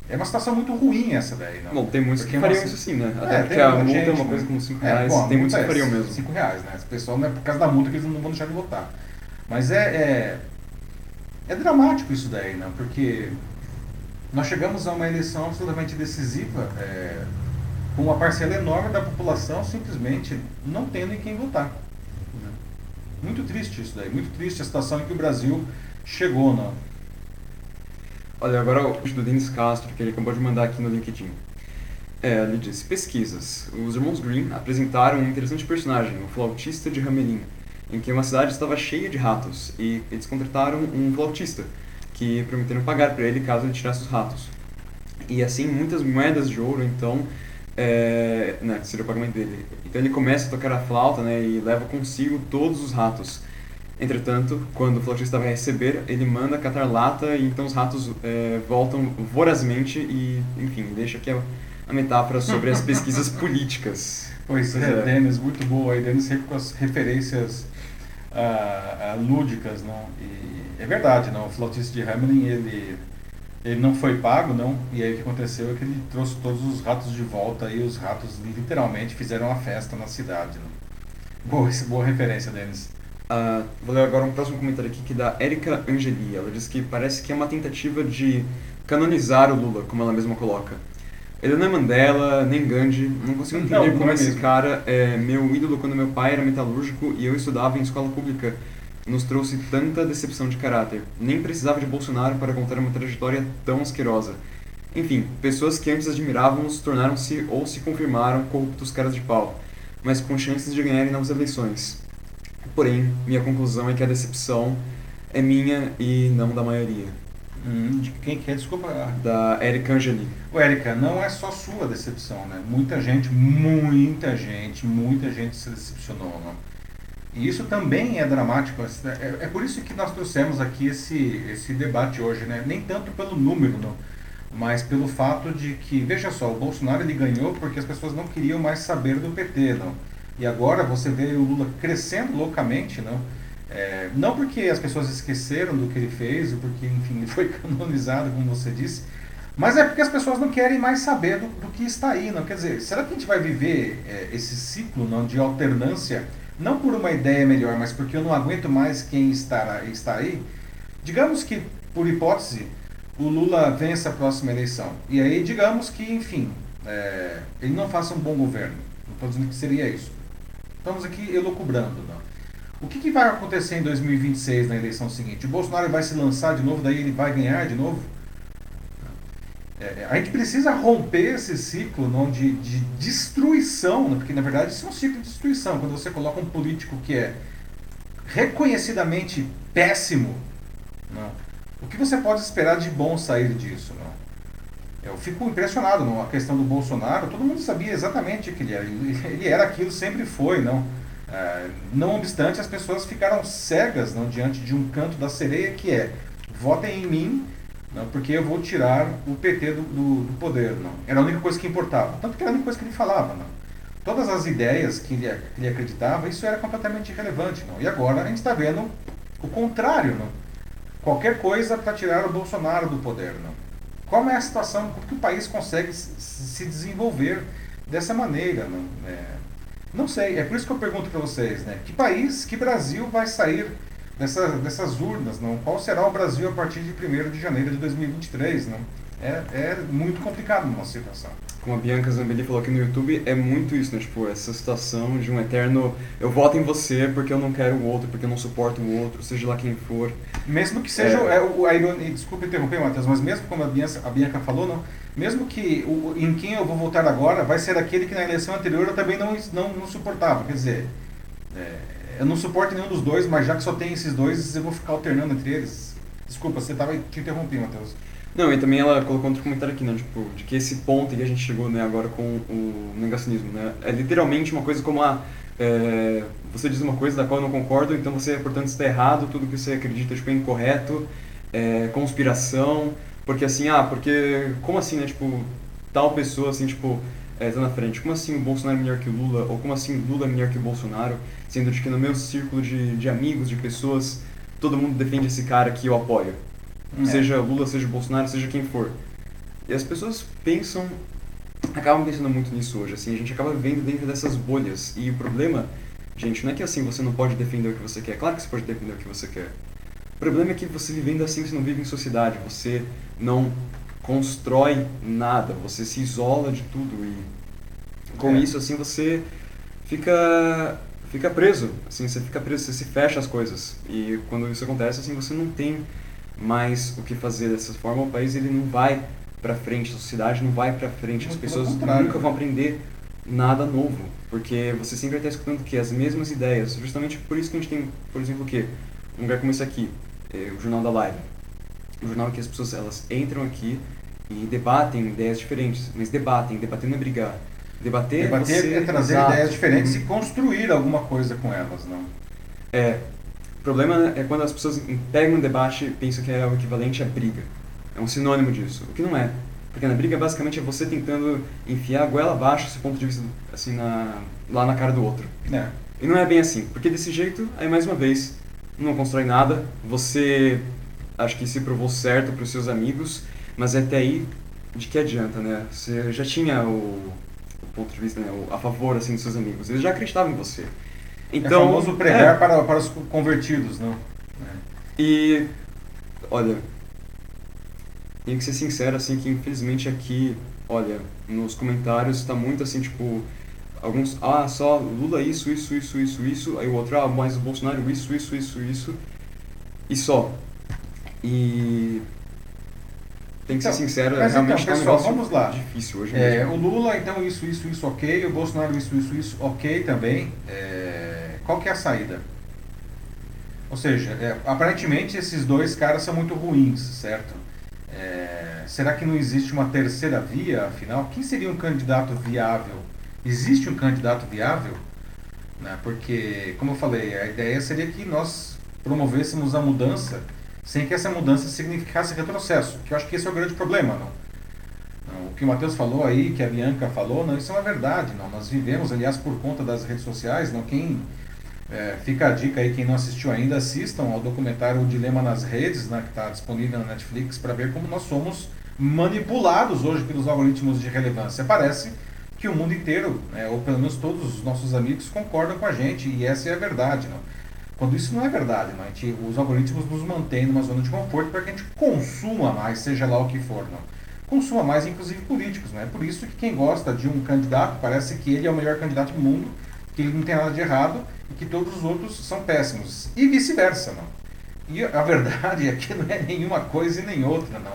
É uma situação muito ruim essa daí, não? Bom, tem muitos Porque que fariam você- isso sim, né? É, Até tem porque a multa gente, é uma né? coisa como 5 É, reais, bom, a tem muitos que é fariam mesmo. 5 reais, né? O pessoal não é por causa da multa que eles não vão deixar de votar. Mas é, é, é dramático isso daí, né? Porque nós chegamos a uma eleição absolutamente decisiva, é, com uma parcela enorme da população simplesmente não tendo em quem votar. né? Muito triste isso daí, muito triste a situação em que o Brasil chegou, não? Olha, agora o do Denis Castro, que ele acabou de mandar aqui no LinkedIn. É, ele disse, pesquisas. Os irmãos Green apresentaram um interessante personagem, o flautista de Hamelin, em que uma cidade estava cheia de ratos, e eles contrataram um flautista, que prometeram pagar para ele caso ele tirasse os ratos. E assim, muitas moedas de ouro, então, é, né, que seria o pagamento dele. Então ele começa a tocar a flauta, né, e leva consigo todos os ratos. Entretanto, quando o flautista vai receber, ele manda catar lata e então os ratos é, voltam vorazmente e, enfim, deixa aqui a, a metáfora sobre as pesquisas políticas. Pois é, é. Denis, muito boa aí, Denis sempre com as referências ah, ah, lúdicas, não? E é verdade, não? O flautista de Hamelin, ele, ele não foi pago, não? E aí o que aconteceu é que ele trouxe todos os ratos de volta e os ratos literalmente fizeram uma festa na cidade, não? Boa, boa referência, Denis. Ah, vou ler agora um próximo comentário aqui que é da Erika Angeli. Ela diz que parece que é uma tentativa de canonizar o Lula, como ela mesma coloca. Ele não é Mandela, nem Gandhi, não consigo entender Não, não como é esse cara é meu ídolo quando meu pai era metalúrgico e eu estudava em escola pública. Nos trouxe tanta decepção de caráter. Nem precisava de Bolsonaro para contar uma trajetória tão asquerosa. Enfim, pessoas que antes admiravam-nos tornaram-se ou se confirmaram corruptos caras de pau, mas com chances de ganharem novas eleições. Porém, minha conclusão é que a decepção é minha e não da maioria. Hum, de quem que é? Desculpa. Da Erika Angeli. Ô, Érica, não é só sua decepção, né? Muita gente, muita gente, muita gente se decepcionou, não? E isso também é dramático. É, é por isso que nós trouxemos aqui esse, esse debate hoje, né? Nem tanto pelo número, não, mas pelo fato de que, veja só, o Bolsonaro ele ganhou porque as pessoas não queriam mais saber do PT, não? E agora você vê o Lula crescendo loucamente, não? É, não porque as pessoas esqueceram do que ele fez, ou porque, enfim, ele foi canonizado, como você disse, mas é porque as pessoas não querem mais saber do, do que está aí, não? Quer dizer, será que a gente vai viver é, esse ciclo não, de alternância, não por uma ideia melhor, mas porque eu não aguento mais quem está, está aí? Digamos que, por hipótese, o Lula vença a próxima eleição. E aí, digamos que, enfim, é, ele não faça um bom governo. Não estou dizendo que seria isso. Estamos aqui elocubrando, não? O que, que vai acontecer em 2026 na eleição seguinte? O Bolsonaro vai se lançar de novo, daí ele vai ganhar de novo? É, a gente precisa romper esse ciclo não, de, de destruição, né? porque na verdade isso é um ciclo de destruição. Quando você coloca um político que é reconhecidamente péssimo, não, o que você pode esperar de bom sair disso? Não? Eu fico impressionado não, a questão do Bolsonaro. Todo mundo sabia exatamente que ele era. Ele era aquilo, sempre foi, não. É, não obstante, as pessoas ficaram cegas não, diante de um canto da sereia que é votem em mim não, porque eu vou tirar o PT do, do, do, poder. Não. Era a única coisa que importava. Tanto que era a única coisa que ele falava. Não. Todas as ideias que ele, que ele acreditava, isso era completamente irrelevante. Não. E agora a gente está vendo o contrário. Não. Qualquer coisa para tirar o Bolsonaro do poder. Não. Qual é a situação? Como que o país consegue se desenvolver dessa maneira? Não, é, não sei. É por isso que eu pergunto para vocês. Né, que país, que Brasil vai sair dessa, dessas urnas, não? Qual será o Brasil a partir de 1 de janeiro de 2023, não? É, é muito complicado numa situação. Como a Bianca Zambelli falou aqui no YouTube, é muito isso, né? Tipo, essa situação de um eterno eu voto em você porque eu não quero o outro, porque eu não suporto o outro, seja lá quem for. Mesmo que seja, é, é a ironia, desculpa interromper, Matheus, mas mesmo como a Bianca, a Bianca falou, não, mesmo que o, em quem eu vou votar agora vai ser aquele que na eleição anterior eu também não, não, não suportava. Quer dizer, é, eu não suporto nenhum dos dois, mas já que só tem esses dois, eu vou ficar alternando entre eles. Desculpa, você estava te interrompendo, Matheus. Não, e também ela colocou outro comentário aqui, né? Tipo, de que esse ponto que a gente chegou né, agora com o negacionismo, né? É literalmente uma coisa como a. É, você diz uma coisa da qual eu não concordo, então você, portanto, está errado, tudo que você acredita tipo, é incorreto, é, conspiração, porque assim, ah, porque. Como assim, né? Tipo, tal pessoa, assim, tipo, é, tá na frente. Como assim o Bolsonaro é melhor que o Lula? Ou como assim Lula é melhor que o Bolsonaro? Sendo de que no meu círculo de, de amigos, de pessoas, todo mundo defende esse cara que eu apoio. É. Seja Lula, seja Bolsonaro, seja quem for. E as pessoas pensam, acabam pensando muito nisso hoje. Assim, a gente acaba vivendo dentro dessas bolhas. E o problema, gente, não é que assim você não pode defender o que você quer. Claro que você pode defender o que você quer. O problema é que você vivendo assim, você não vive em sociedade. Você não constrói nada, você se isola de tudo e com é. isso assim você fica fica preso, assim, você fica preso, você se fecha as coisas. E quando isso acontece, assim, você não tem mais o que fazer dessa forma, o país ele não vai para frente, a sociedade não vai para frente, as pessoas nunca vão aprender nada novo, porque você sempre está escutando que as mesmas ideias, justamente por isso que a gente tem, por exemplo, o quê? Um lugar como esse aqui, é, o Jornal da Live. Um jornal que as pessoas elas entram aqui e debatem ideias diferentes, mas debatem, debater não é brigar. Debater, debater você, é trazer exato. ideias diferentes e construir alguma coisa com elas, não? É. O problema é quando as pessoas pegam um debate e pensam que é o equivalente à briga. É um sinônimo disso, o que não é. Porque na briga, basicamente, é você tentando enfiar a goela abaixo seu ponto de vista assim, na, lá na cara do outro. É. E não é bem assim, porque desse jeito, aí mais uma vez, não constrói nada, você acho que se provou certo para os seus amigos, mas até aí, de que adianta, né? Você já tinha o, o ponto de vista, né? O, a favor, assim, dos seus amigos. Eles já acreditavam em você. Então, é famoso pregar é, para, para os convertidos, não? É. E, olha, tenho que ser sincero, assim, que infelizmente aqui, olha, nos comentários está muito assim, tipo, alguns, ah, só Lula isso, isso, isso, isso, isso, aí o outro, ah, mas o Bolsonaro isso, isso, isso, isso, e só. E tem que ser então, sincero, mas realmente então, pessoal, vamos lá. difícil hoje é, O Lula, então, isso, isso, isso, ok. O Bolsonaro, isso, isso, isso, ok também. É, qual que é a saída? Ou seja, é, aparentemente esses dois caras são muito ruins, certo? É, será que não existe uma terceira via, afinal? Quem seria um candidato viável? Existe um candidato viável? Né? Porque, como eu falei, a ideia seria que nós promovêssemos a mudança sem que essa mudança significasse retrocesso, que eu acho que esse é o grande problema. Não? o que o Matheus falou aí, que a Bianca falou, não, isso é uma verdade. Não? Nós vivemos, aliás, por conta das redes sociais, não, quem é, fica a dica aí, quem não assistiu ainda, assistam ao documentário O Dilema nas Redes, né, que está disponível na Netflix, para ver como nós somos manipulados hoje pelos algoritmos de relevância. Parece que o mundo inteiro, né, ou pelo menos todos os nossos amigos, concordam com a gente, e essa é a verdade. Não? Quando isso não é verdade, não. A gente, os algoritmos nos mantêm numa zona de conforto para que a gente consuma mais, seja lá o que for. Não. Consuma mais, inclusive políticos. Não é por isso que quem gosta de um candidato parece que ele é o melhor candidato do mundo que ele não tem nada de errado e que todos os outros são péssimos. E vice-versa, não. E a verdade é que não é nenhuma coisa e nem outra, não.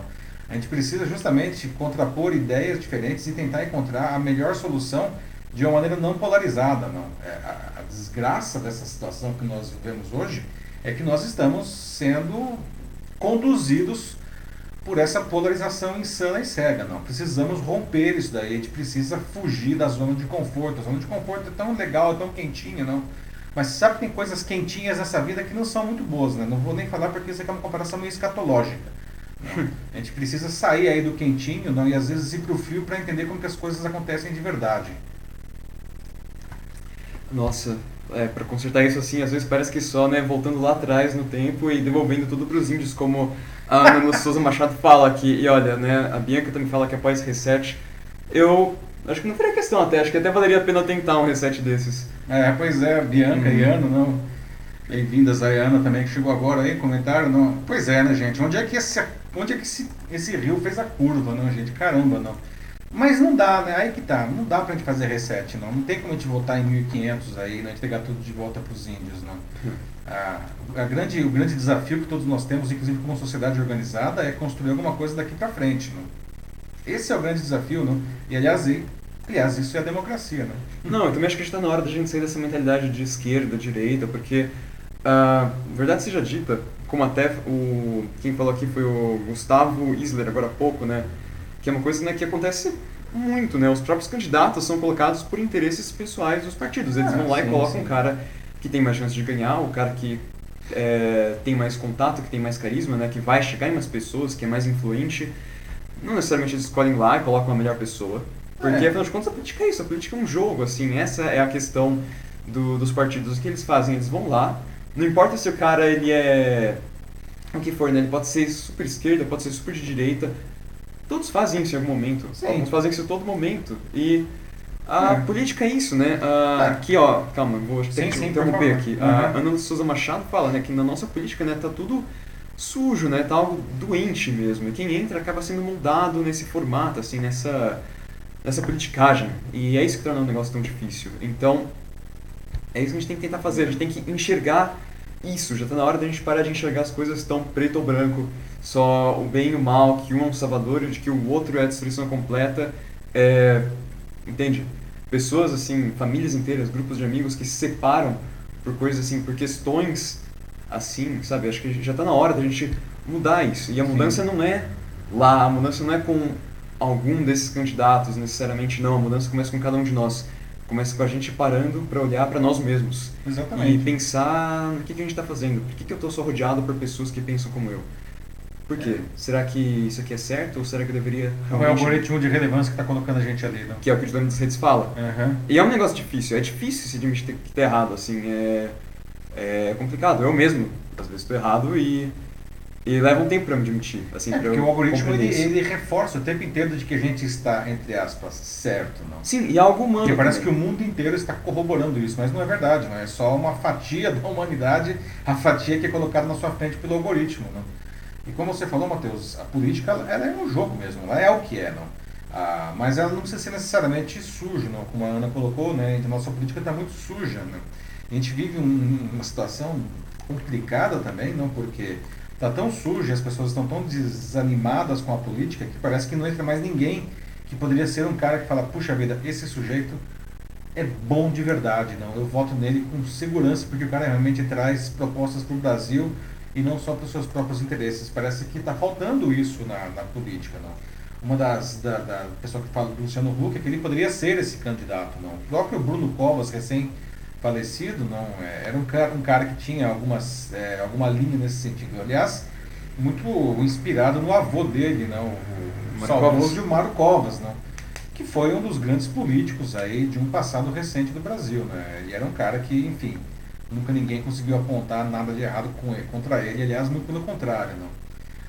A gente precisa justamente contrapor ideias diferentes e tentar encontrar a melhor solução de uma maneira não polarizada, não. É, a, a desgraça dessa situação que nós vivemos hoje é que nós estamos sendo conduzidos por essa polarização insana e cega. Não, precisamos romper isso daí, a gente precisa fugir da zona de conforto. A zona de conforto é tão legal, é tão quentinha, não. Mas sabe que tem coisas quentinhas nessa vida que não são muito boas, né? Não vou nem falar porque isso aqui é uma comparação meio escatológica. A gente precisa sair aí do quentinho, não, e às vezes ir para o frio para entender como que as coisas acontecem de verdade. Nossa, é, para consertar isso assim, às vezes parece que só, né, voltando lá atrás no tempo e devolvendo tudo para os índios, como a Ana Souza Machado fala aqui. E olha, né, a Bianca também fala que após reset, eu acho que não faria questão até, acho que até valeria a pena tentar um reset desses. É, pois é, Bianca uhum. e Ana, não. Bem-vindas aí, Ana também, que chegou agora aí, comentário, não. Pois é, né, gente, onde é que esse, onde é que esse, esse rio fez a curva, não, gente? Caramba, não. Mas não dá, né? Aí que tá. Não dá pra gente fazer reset, não. Não tem como a gente voltar em 1500 aí, né? Entregar tudo de volta pros índios, não. A, a grande, o grande desafio que todos nós temos, inclusive como sociedade organizada, é construir alguma coisa daqui para frente, não. Esse é o grande desafio, não. E aliás, e, aliás, isso é a democracia, né? Não, eu também acho que está na hora da gente sair dessa mentalidade de esquerda, direita, porque Uh, verdade seja dita, como até o quem falou aqui foi o Gustavo Isler agora há pouco, né? Que é uma coisa né, que acontece muito, né? Os próprios candidatos são colocados por interesses pessoais dos partidos. Eles ah, vão lá sim, e colocam sim. um cara que tem mais chance de ganhar, o cara que é, tem mais contato, que tem mais carisma, né? Que vai chegar em mais pessoas, que é mais influente. Não necessariamente eles escolhem lá e colocam a melhor pessoa. Porque, é. afinal de contas, a política é isso. A política é um jogo, assim. Essa é a questão do, dos partidos. O que eles fazem? Eles vão lá. Não importa se o cara, ele é... O que for, né? Ele pode ser super esquerda, pode ser super de direita. Todos fazem isso em algum momento. Sim. Alguns fazem isso em todo momento. E a é. política é isso, né? Ah, é. Aqui, ó, calma, vou sim, sim, interromper aqui. Uhum. A Ana Souza Machado fala né, que na nossa política né, tá tudo sujo, né? Tá algo doente mesmo. E quem entra acaba sendo moldado nesse formato, assim, nessa, nessa politicagem. E é isso que torna o negócio tão difícil. Então, é isso que a gente tem que tentar fazer. A gente tem que enxergar isso. Já está na hora da gente parar de enxergar as coisas tão preto ou branco só o bem e o mal, que um é um salvador e de que o outro é a destruição completa. É, entende? Pessoas assim, famílias inteiras, grupos de amigos que se separam por coisas assim, por questões assim, sabe? Acho que já está na hora da gente mudar isso. E a mudança Sim. não é lá, a mudança não é com algum desses candidatos necessariamente, não. A mudança começa com cada um de nós. Começa com a gente parando para olhar para nós mesmos. Exatamente. E pensar no que, que a gente está fazendo. Por que, que eu estou só rodeado por pessoas que pensam como eu? Por quê? É. Será que isso aqui é certo ou será que eu deveria realmente... É o algoritmo de relevância que está colocando a gente ali, não? Que é o que o dono das redes fala. Uhum. E é um negócio difícil, é difícil se admitir que está errado, assim, é, é complicado. Eu mesmo, às vezes, estou errado e, e leva um tempo para me admitir. Assim, é, porque o algoritmo ele, ele, reforça o tempo inteiro de que a gente está, entre aspas, certo, não? Sim, e algo humano. Porque parece também. que o mundo inteiro está corroborando isso, mas não é verdade, não é só uma fatia da humanidade, a fatia que é colocada na sua frente pelo algoritmo, não? E como você falou, Matheus, a política ela é um jogo mesmo, ela é o que é, não? Ah, mas ela não precisa ser necessariamente suja, não? como a Ana colocou, né? a nossa política está muito suja. Né? A gente vive um, uma situação complicada também, não? porque está tão suja, as pessoas estão tão desanimadas com a política que parece que não entra mais ninguém que poderia ser um cara que fala, puxa vida, esse sujeito é bom de verdade, não? Eu voto nele com segurança porque o cara realmente traz propostas para o Brasil e não só para os seus próprios interesses. Parece que está faltando isso na, na política. Não? Uma das da, da pessoa que fala do Luciano Huck é que ele poderia ser esse candidato. Não? O próprio Bruno Covas, recém falecido, não é, era um cara, um cara que tinha algumas, é, alguma linha nesse sentido. Aliás, muito inspirado no avô dele, não? o saudoso Gilmar Covas, não? que foi um dos grandes políticos aí de um passado recente do Brasil. Né? E era um cara que, enfim, nunca ninguém conseguiu apontar nada de errado com ele, contra ele, aliás, muito pelo contrário, não.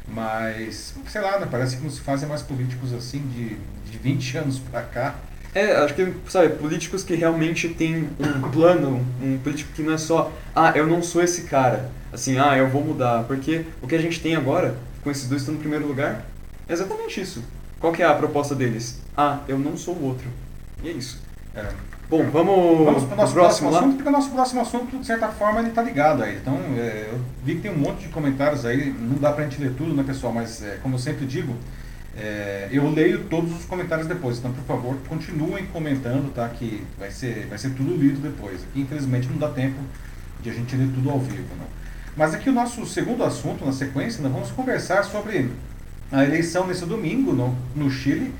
Mas, sei lá, né, parece que não se fazem mais políticos assim de, de 20 anos para cá. É, acho que, sabe, políticos que realmente têm um plano, um político que não é só, ah, eu não sou esse cara, assim, ah, eu vou mudar, porque o que a gente tem agora, com esses dois estão no primeiro lugar, é exatamente isso. Qual que é a proposta deles? Ah, eu não sou o outro. E é isso. É. Bom, vamos, vamos para o nosso próximo, próximo assunto, porque o nosso próximo assunto, de certa forma, ele está ligado aí. Então, é, eu vi que tem um monte de comentários aí, não dá para a gente ler tudo, né, pessoal? Mas, é, como eu sempre digo, é, eu leio todos os comentários depois. Então, por favor, continuem comentando, tá? Que vai ser, vai ser tudo lido depois. Aqui, infelizmente, não dá tempo de a gente ler tudo ao vivo, não. Mas aqui o nosso segundo assunto, na sequência, nós vamos conversar sobre a eleição nesse domingo no, no Chile,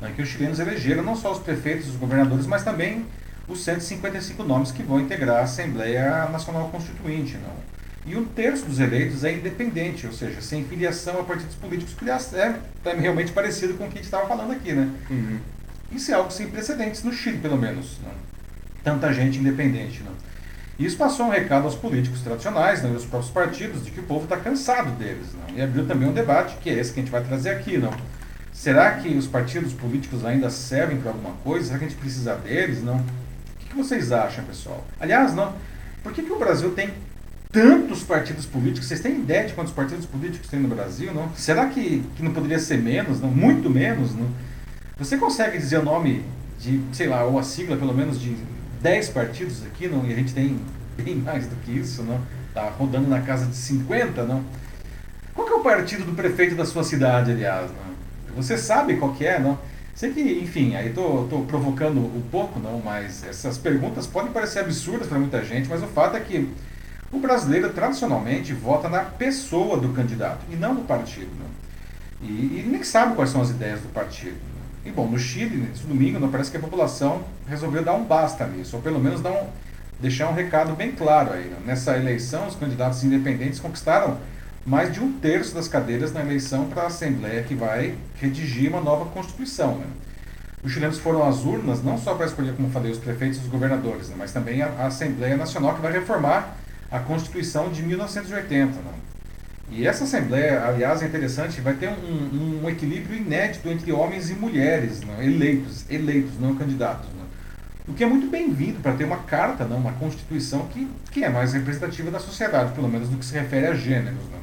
né, que os chilenos elegeram não só os prefeitos os governadores, mas também os 155 nomes que vão integrar a Assembleia Nacional Constituinte. Não? E um terço dos eleitos é independente, ou seja, sem filiação a partidos políticos, que é, realmente parecido com o que a gente estava falando aqui. Né? Uhum. Isso é algo sem precedentes no Chile, pelo menos. Não? Tanta gente independente. Não? Isso passou um recado aos políticos tradicionais não? e aos próprios partidos de que o povo está cansado deles. Não? E abriu também um debate, que é esse que a gente vai trazer aqui. Não? Será que os partidos políticos ainda servem para alguma coisa? Será que a gente precisa deles? Não? O que, vocês acham, pessoal? Aliás, não. Por que, que o Brasil tem tantos partidos políticos? Vocês têm ideia de quantos partidos políticos tem no Brasil? Não? Será que, que não poderia ser menos? Não? Muito menos? Não? Você consegue dizer o nome de, sei lá, ou a sigla pelo menos de 10 partidos aqui, não? E a gente tem bem mais do que isso, não? Tá rodando na casa de 50, não? Qual que é o partido do prefeito da sua cidade, aliás, não? Você sabe qual que é, não? Sei que, enfim, aí tô, tô provocando um pouco, não, mas essas perguntas podem parecer absurdas para muita gente, mas o fato é que o brasileiro tradicionalmente vota na pessoa do candidato e não no partido, não? E, e nem sabe quais são as ideias do partido. E bom, no Chile, nesse domingo, não parece que a população resolveu dar um basta nisso, ou pelo menos dar um, deixar um recado bem claro aí. Não? Nessa eleição, os candidatos independentes conquistaram mais de um terço das cadeiras na eleição para a Assembleia que vai redigir uma nova Constituição. Né? Os chilenos foram às urnas não só para escolher, como falei, os prefeitos e os governadores, né? mas também a, Assembleia Nacional que vai reformar a Constituição de 1980. Né? E essa Assembleia, aliás, é interessante, vai ter um, um equilíbrio inédito entre homens e mulheres né? eleitos, eleitos, não candidatos. Né? O que é muito bem-vindo para ter uma carta, né? uma Constituição que, que é mais representativa da sociedade, pelo menos no que se refere a gêneros. Né?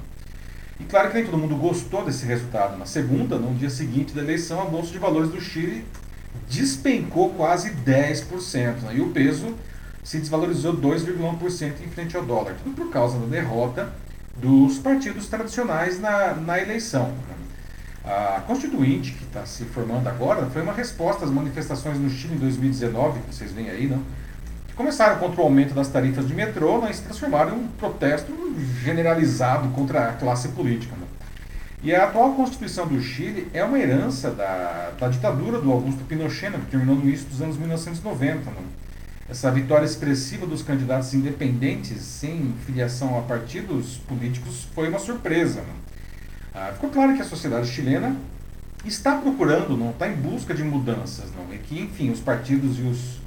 E claro que nem todo mundo gostou desse resultado. Na segunda, no dia seguinte da eleição, a Bolsa de Valores do Chile despencou quase 10%. Né? E o peso se desvalorizou 2,1% em frente ao dólar. Tudo por causa da derrota dos partidos tradicionais na, na eleição. Né? A Constituinte, que está se formando agora, foi uma resposta às manifestações no Chile em 2019, que vocês veem aí, não? Começaram contra o aumento das tarifas de metrô e se transformaram em um protesto generalizado contra a classe política. Né? E a atual Constituição do Chile é uma herança da, da ditadura do Augusto Pinochet, né, que terminou no início dos anos 1990. Né? Essa vitória expressiva dos candidatos independentes, sem filiação a partidos políticos, foi uma surpresa. Né? Ah, ficou claro que a sociedade chilena está procurando, não está em busca de mudanças, não, e que, enfim, os partidos e os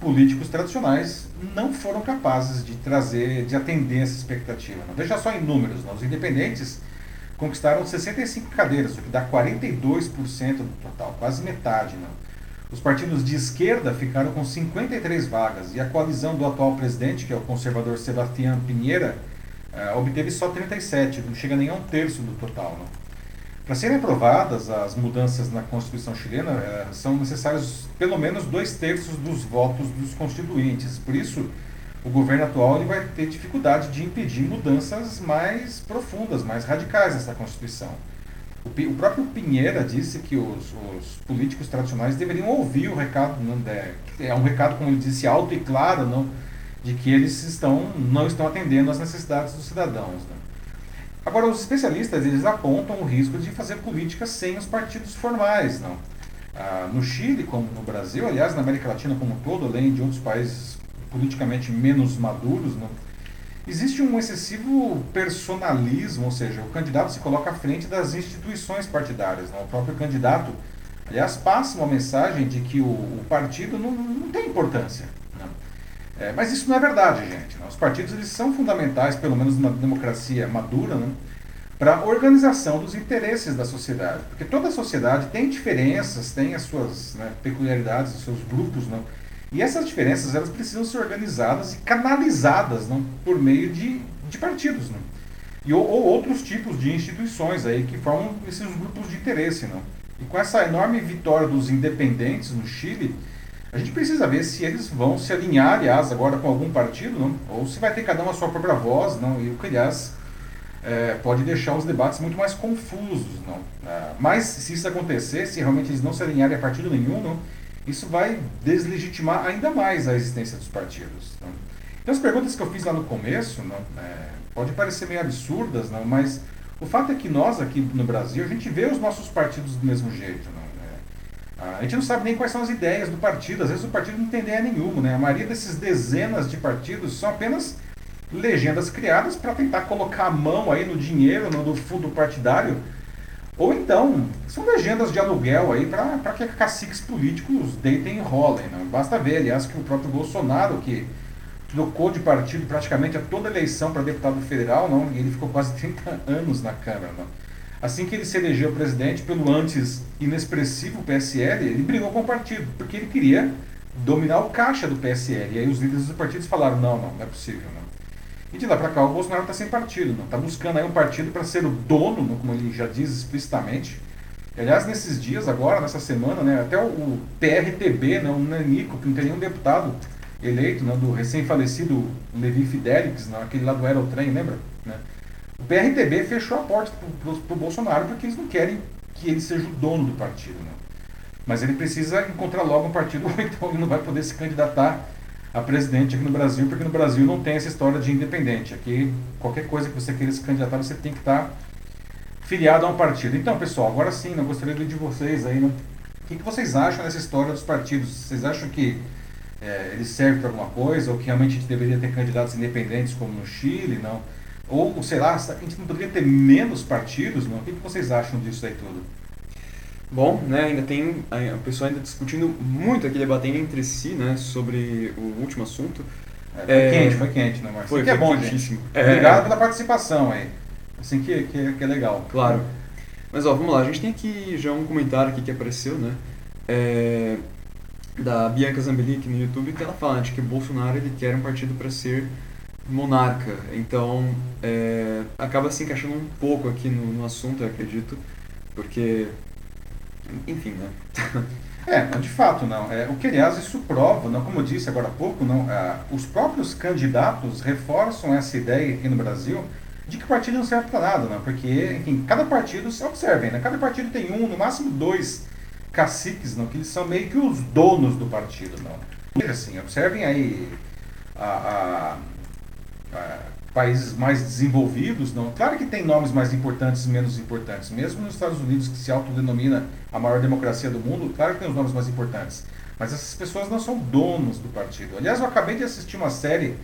políticos tradicionais não foram capazes de trazer, de atender essa expectativa. Não. Veja só em números, não. os independentes conquistaram 65 cadeiras, o que dá 42% do total, quase metade. Não. Os partidos de esquerda ficaram com 53 vagas e a coalizão do atual presidente, que é o conservador Sebastián Pinheira, uh, obteve só 37, não chega nem a um terço do total. Não. Para serem aprovadas as mudanças na Constituição chilena, eh, são necessários pelo menos dois terços dos votos dos constituintes. Por isso, o governo atual ele vai ter dificuldade de impedir mudanças mais profundas, mais radicais nessa Constituição. O, o próprio Pinheira disse que os, os, políticos tradicionais deveriam ouvir o recado, é, é um recado, como ele disse, alto e claro, não, de que eles estão, não estão atendendo às necessidades dos cidadãos. Né? Agora, os especialistas eles apontam o risco de fazer política sem os partidos formais. Não? Ah, no Chile, como no Brasil, aliás, na América Latina como um todo, além de outros países politicamente menos maduros, não? existe um excessivo personalismo, ou seja, o candidato se coloca à frente das instituições partidárias. Não? O próprio candidato, aliás, passa uma mensagem de que o, o partido não, não tem importância. É, mas isso não é verdade, gente. Os partidos eles são fundamentais, pelo menos numa democracia madura, né? para a organização dos interesses da sociedade. Porque toda a sociedade tem diferenças, tem as suas né, peculiaridades, os seus grupos, né? e essas diferenças elas precisam ser organizadas e canalizadas né, por meio de, de partidos. Né? E, ou, ou, outros tipos de instituições aí que formam esses grupos de interesse. Né? E com essa enorme vitória dos independentes no Chile, A gente precisa ver se eles vão se alinhar, aliás, agora com algum partido, não? ou se vai ter cada um a sua própria voz, não? e o que, aliás, é, pode deixar os debates muito mais confusos. Não? É, mas, se isso acontecer, se realmente eles não se alinharem a partido nenhum, não? isso vai deslegitimar ainda mais a existência dos partidos. Não? Então, as perguntas que eu fiz lá no começo, não, é, pode parecer meio absurdas, não, mas o fato é que nós aqui no Brasil, a gente vê os nossos partidos do mesmo jeito. Não? A gente não sabe nem quais são as ideias do partido, às vezes o partido não tem ideia nenhuma, né? A maioria desses dezenas de partidos são apenas legendas criadas para tentar colocar a mão aí no dinheiro, no, fundo partidário, ou então são legendas de aluguel aí para que caciques políticos deitem e rolem. Né? Basta ver, aliás, que o próprio Bolsonaro, que trocou de partido praticamente a toda eleição para deputado federal, não, e ele ficou quase 30 anos na Câmara. Não? Assim que ele se elegeu presidente pelo antes inexpressivo PSL, ele brigou com o partido, porque ele queria dominar o caixa do PSL. E aí os líderes dos partidos falaram, não, não, não é possível. Não. E de lá para cá o Bolsonaro está sem partido, não está buscando aí um partido para ser o dono, como ele já diz explicitamente. Aliás, nesses dias agora, nessa semana, né, até o, o PRTB, né, o Nanico, que não tem nenhum deputado eleito, né, do recém-falecido Levi Fidelix, né, aquele lá do Aerotrem, lembra? Né? O PRTB fechou a porta para o Bolsonaro porque eles não querem que ele seja o dono do partido. Né? Mas ele precisa encontrar logo um partido, ou então ele não vai poder se candidatar a presidente aqui no Brasil, porque no Brasil não tem essa história de independente. Aqui, qualquer coisa que você queira se candidatar, você tem que estar filiado a um partido. Então, pessoal, agora sim, eu gostaria de vocês aí, né? o que, que vocês acham dessa história dos partidos? Vocês acham que é, eles servem para alguma coisa, ou que realmente a gente deveria ter candidatos independentes como no Chile, não? Ou, sei lá, a gente não poderia ter menos partidos? Não? O que, vocês acham disso aí tudo? Bom, né, ainda tem o pessoal ainda discutindo muito aqui, debatendo entre si, né, sobre o último assunto. É, foi é, quente, foi quente, né, Marcos? Foi, que é bom, quentíssimo. gente. É, Obrigado pela participação aí. Assim que, que, que, é legal. Claro. Mas, ó, vamos lá. A gente tem aqui já um comentário aqui que apareceu, né, é, da Bianca Zambelli no YouTube, que ela fala né, de que Bolsonaro ele quer um partido para ser monarca. Então, é, acaba se encaixando um pouco aqui no, no, assunto, eu acredito, porque, enfim, né? é, de fato não. É, o que, aliás, isso prova, não, como eu disse agora há pouco, não, é, os próprios candidatos reforçam essa ideia aqui no Brasil de que partido não serve para nada, não, porque, enfim, cada partido, observem, né, cada partido tem um, no máximo dois caciques, não, que eles são meio que os donos do partido, não. Assim, observem aí a, a países mais desenvolvidos, não. Claro que tem nomes mais importantes e menos importantes. Mesmo nos Estados Unidos, que se autodenomina a maior democracia do mundo, claro que tem os nomes mais importantes. Mas essas pessoas não são donos do partido. Aliás, eu acabei de assistir uma série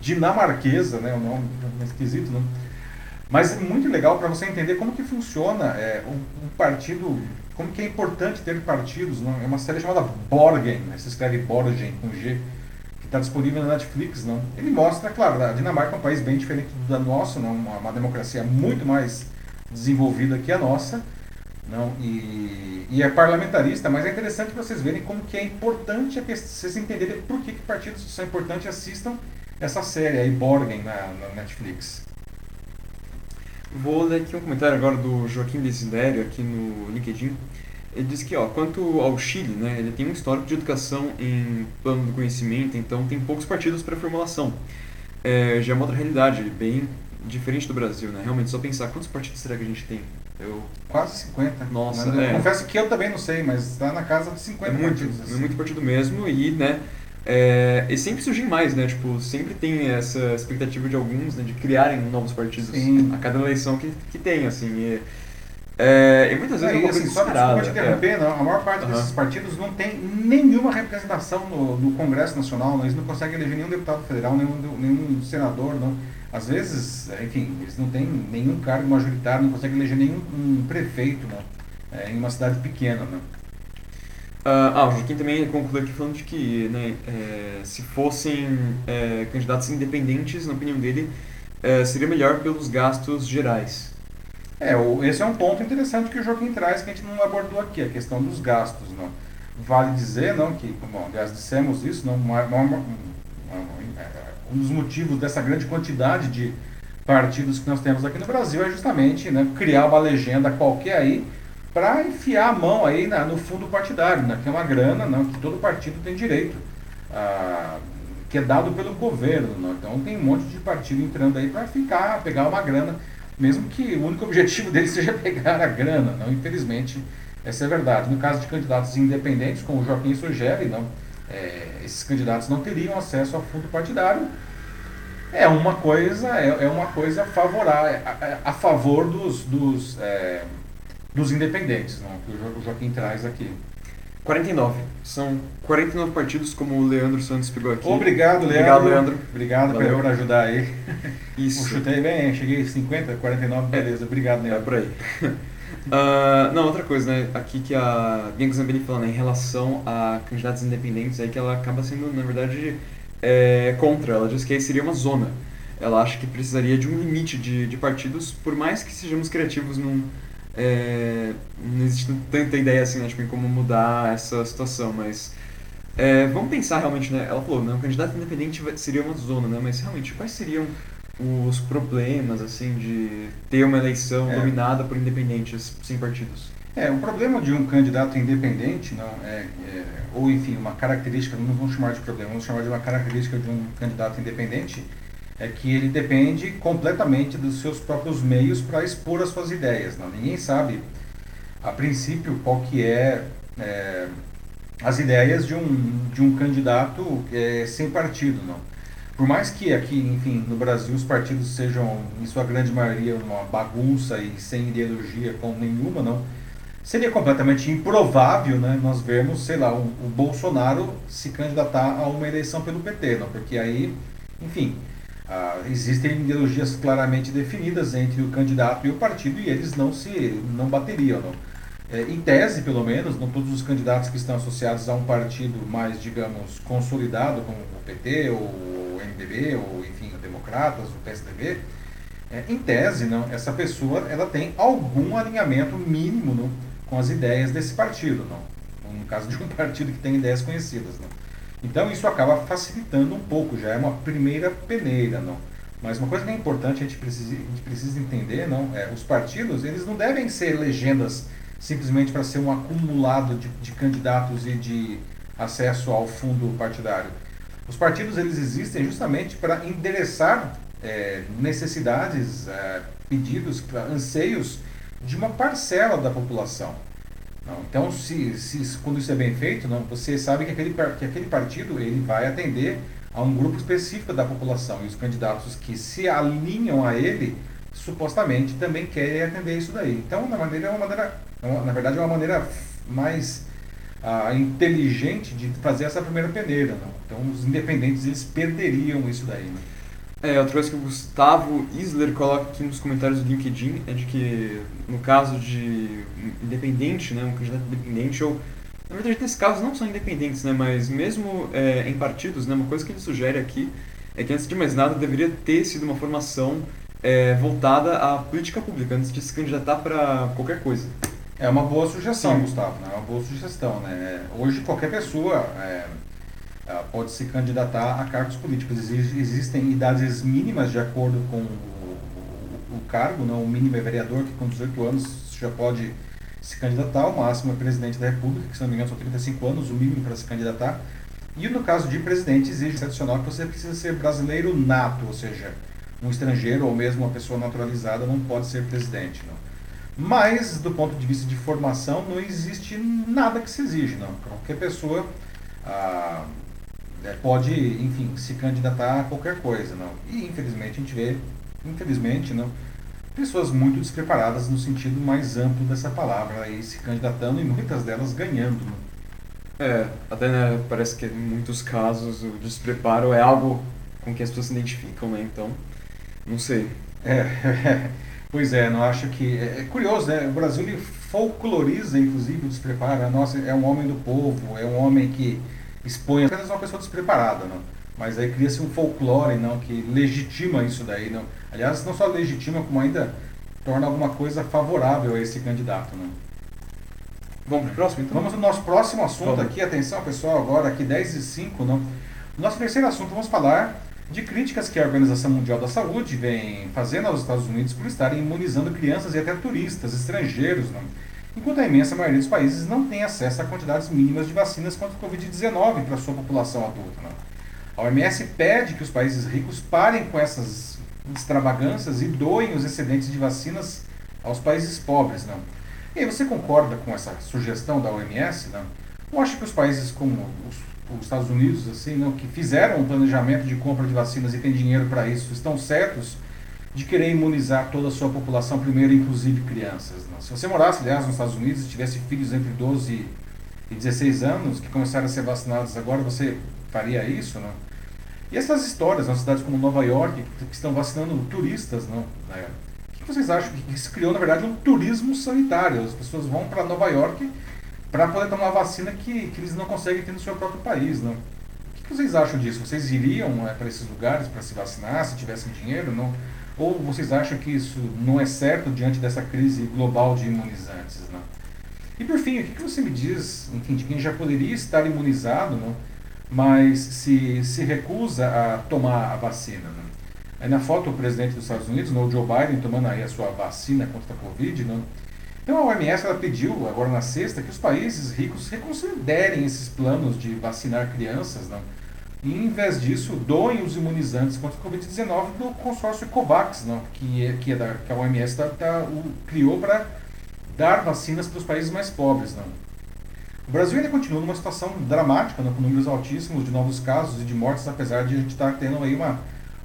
dinamarquesa, né? O nome esquisito, não? Mas é muito legal para você entender como que funciona é, um, um, partido, como que é importante ter partidos. Não? É uma série chamada Borgen, né? se escreve Borgen com G está disponível na Netflix, não? Ele mostra, claro, a Dinamarca é um país bem diferente da nossa, não? Uma, uma democracia muito mais desenvolvida que a nossa, não? E, e é parlamentarista, mas é interessante vocês verem como que é importante, que vocês entenderem por que, que partidos são importantes assistam essa série aí, Borgen, na, na Netflix. Vou ler aqui um comentário agora do Joaquim Desidério aqui no LinkedIn. Ele diz que, ó, quanto ao Chile, né, ele tem um histórico de educação em plano do conhecimento, então tem poucos partidos para formulação. É, já é uma outra realidade, bem diferente do Brasil, né? Realmente, só pensar quantos partidos será que a gente tem? Eu... Quase 50. Nossa, é. Confesso que eu também não sei, mas está na casa de 50 é muito, partidos. Assim. É muito partido mesmo e, né, é, e sempre surgem mais, né? Tipo, sempre tem essa expectativa de alguns, né, de criarem novos partidos Sim. a cada eleição que, que tem, assim. E, é, e muitas vezes é, e, assim, só desculpa te interromper, é. não, a maior parte uhum. desses partidos não tem nenhuma representação no, no Congresso Nacional, não, eles não conseguem eleger nenhum deputado federal, nenhum, nenhum senador, não. Às vezes, enfim, eles não têm nenhum cargo majoritário, não conseguem eleger nenhum um prefeito não, é, em uma cidade pequena. Não. Ah, o Joaquim também conclui aqui falando de que né, é, se fossem é, candidatos independentes, na opinião dele, é, seria melhor pelos gastos gerais. É, esse é um ponto interessante que o Joaquim traz que a gente não abordou aqui, a questão dos gastos. Não? Vale dizer, não, que, bom, aliás, dissemos isso, não, uma, uma, uma, um dos motivos dessa grande quantidade de partidos que nós temos aqui no Brasil é justamente né, criar uma legenda qualquer aí para enfiar a mão aí na, no fundo partidário, né, que é uma grana não, que todo partido tem direito, ah, que é dado pelo governo. Não. Então tem um monte de partido entrando aí para ficar, pegar uma grana, mesmo que o único objetivo dele seja pegar a grana. Não, infelizmente, essa é a verdade. No caso de candidatos independentes, como o Joaquim sugere, não, é, esses candidatos não teriam acesso ao fundo partidário. É uma coisa, é, é uma coisa favorável, a, a, favor dos, dos, é, dos independentes, não, que o Joaquim traz aqui. 49. São 49 partidos, como o Leandro Santos pegou aqui. Obrigado, Leandro. Obrigado, Leandro. Obrigado Valeu. por ajudar aí. Isso. Eu chutei bem, cheguei 50, 49, beleza. Obrigado, Leandro. É por aí. Uh, não, outra coisa, né? Aqui que a Bianca Zambelli falou, né, em relação a candidatos independentes, é que ela acaba sendo, na verdade, é, contra. Ela diz que aí seria uma zona. Ela acha que precisaria de um limite de, de partidos, por mais que sejamos criativos, num, é, não existe tanta ideia assim, né, tipo, em como mudar essa situação, mas é, vamos pensar realmente, né? Ela falou, né, um candidato independente seria uma zona, né? Mas realmente, quais seriam os problemas, assim, de ter uma eleição é. dominada por independentes sem partidos? É, o problema de um candidato independente, não é, é, ou enfim, uma característica, não vamos chamar de problema, vamos chamar de uma característica de um candidato independente, é que ele depende completamente dos seus próprios meios para expor as suas ideias. Não? Ninguém sabe, a princípio, qual que é, é as ideias de um, de um candidato é, sem partido. Não? Por mais que aqui, enfim, no Brasil os partidos sejam, em sua grande maioria, uma bagunça e sem ideologia com nenhuma, não, seria completamente improvável né, nós vermos, sei lá, o, o, Bolsonaro se candidatar a uma eleição pelo PT, não, porque aí, enfim, ah, existem ideologias claramente definidas entre o candidato e o partido e eles não se não bateriam. Não. É, em tese, pelo menos, não todos os candidatos que estão associados a um partido mais, digamos, consolidado, como o PT ou MDB, ou enfim, o Democratas, o PSDB, é, em tese, não, essa pessoa ela tem algum alinhamento mínimo não, com as ideias desse partido, não, no caso de um partido que tem ideias conhecidas. Não. Então isso acaba facilitando um pouco, já é uma primeira peneira. Não. Mas uma coisa que é importante a gente precisa, a gente precisa entender, não, é, os partidos eles não devem ser legendas simplesmente para ser um acumulado de, de candidatos e de acesso ao fundo partidário os partidos eles existem justamente para endereçar é, necessidades, é, pedidos, anseios de uma parcela da população. Não, então, se, se, quando isso é bem feito, não, você sabe que aquele, que aquele partido ele vai atender a um grupo específico da população e os candidatos que se alinham a ele supostamente também querem atender isso daí. Então, na maneira é uma maneira, na verdade, é uma maneira mais ah, inteligente de fazer essa primeira peneira. Não? Então os independentes eles perderiam isso daí. Né? É, outra coisa que o Gustavo Isler coloca aqui nos comentários do LinkedIn é de que no caso de independente, né, um candidato independente ou na verdade nesse caso não são independentes, né, mas mesmo é, em partidos, né, uma coisa que ele sugere aqui é que antes de mais nada deveria ter sido uma formação é, voltada à política pública antes de se candidatar para qualquer coisa. É uma boa sugestão, Sim. Gustavo. Né? É uma boa sugestão. Né? Hoje qualquer pessoa é, pode se candidatar a cargos políticos. Existem idades mínimas de acordo com o, cargo. Né? O mínimo é vereador, que com 18 anos já pode se candidatar. O máximo é presidente da República, que se não me engano são 35 anos, o mínimo para se candidatar. E no caso de presidente, exige adicional que você precisa ser brasileiro nato, ou seja, um estrangeiro ou mesmo uma pessoa naturalizada não pode ser presidente. Não. Mas, do ponto de vista de formação, não existe nada que se exige, não. Qualquer pessoa ah, pode, enfim, se candidatar a qualquer coisa, não. E, infelizmente, a gente vê, infelizmente, não, pessoas muito despreparadas no sentido mais amplo dessa palavra, aí se candidatando e muitas delas ganhando. Não. É, até né, parece que em muitos casos o despreparo é algo com que as pessoas se identificam, né? Então, não sei. É, Pois é, não acho que. É, é, curioso, né? O Brasil ele folcloriza, inclusive, o despreparo. Nossa, é um homem do povo, é um homem que expõe apenas uma pessoa despreparada, não? Mas aí cria-se um folclore, não, que legitima isso daí, não? Aliás, não só legitima, como ainda torna alguma coisa favorável a esse candidato, não? Vamos para o próximo, então? Vamos ao nosso próximo assunto Vamos. aqui. Atenção, pessoal, agora aqui 10 e 5, não? Nosso terceiro assunto, vamos falar de críticas que a Organização Mundial da Saúde vem fazendo aos Estados Unidos por estarem imunizando crianças e até turistas estrangeiros. Né? Enquanto a imensa maioria dos países não tem acesso a quantidades mínimas de vacinas contra o Covid-19 para sua população adulta. Não. A OMS pede que os países ricos parem com essas extravagâncias e doem os excedentes de vacinas aos países pobres. Não. E aí, você concorda com essa sugestão da OMS? Não? Eu acho que os países como os, os Estados Unidos, assim, não, que fizeram um planejamento de compra de vacinas e têm dinheiro para isso, estão certos de querer imunizar toda a sua população primeiro, inclusive crianças. Não? Se você morasse, aliás, nos Estados Unidos e tivesse filhos entre 12 e 16 anos que começaram a ser vacinados agora, você faria isso? Não? E essas histórias nas cidades como Nova York, que estão vacinando turistas, não? Né? o que vocês acham? Que isso criou, na verdade, um turismo sanitário. As pessoas vão para Nova York para poder tomar a vacina que, que eles não conseguem ter no seu próprio país. Não? O que vocês acham disso? Vocês iriam é, para esses lugares para se vacinar se tivessem dinheiro? Não? Ou vocês acham que isso não é certo diante dessa crise global de imunizantes? Não? E por fim, o que você me diz, enfim, de quem já poderia estar imunizado, não? mas se, se recusa a tomar a vacina? Não? Aí na foto o presidente dos Estados Unidos, o Joe Biden, tomando aí a sua vacina contra a Covid, não? Então a OMS ela pediu, agora na sexta, que os países ricos reconsiderem esses planos de vacinar crianças, não? E em vez disso doem os imunizantes contra a Covid-19 do consórcio COVAX, não? que, é, que, é da, que a OMS tá, tá, o, criou para dar vacinas para os países mais pobres. Não? O Brasil ainda continua numa situação dramática, não? com números altíssimos de novos casos e de mortes, apesar de a gente estar tá tendo aí uma,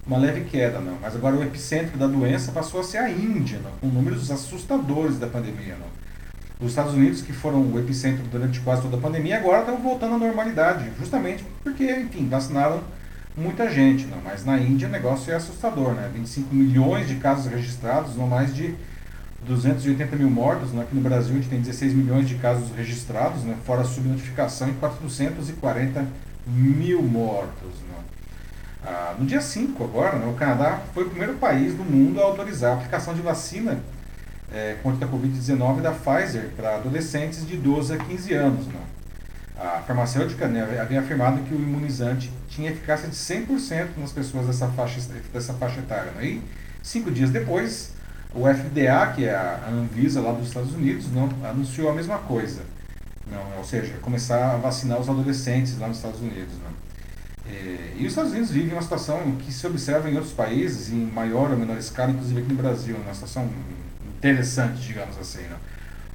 uma leve queda. Não? Mas agora o epicentro da doença passou a ser a Índia, não? com números assustadores da pandemia. Não? Os Estados Unidos, que foram o epicentro durante quase toda a pandemia, agora estão voltando à normalidade, justamente porque, enfim, vacinaram muita gente. Não? Mas na Índia o negócio é assustador, né? 25 milhões de casos registrados, não mais de 280 mil mortos. Né? Aqui no Brasil a gente tem 16 milhões de casos registrados, né? fora a subnotificação, e 440 mil mortos. Né? Ah, no dia 5 agora, né, o Canadá foi o primeiro país do mundo a autorizar a aplicação de vacina é, contra a Covid-19 da Pfizer para adolescentes de 12 a 15 anos. Né? A farmacêutica né, havia afirmado que o imunizante tinha eficácia de 100% nas pessoas dessa faixa, dessa faixa etária. Né? E cinco dias depois, o FDA, que é a Anvisa lá dos Estados Unidos, não, anunciou a mesma coisa. Não, ou seja, começar a vacinar os adolescentes lá nos Estados Unidos. Não. E, e os Estados Unidos vivem uma situação que se observa em outros países, em maior ou menor escala, inclusive aqui no Brasil, uma situação interessante, digamos assim. Não?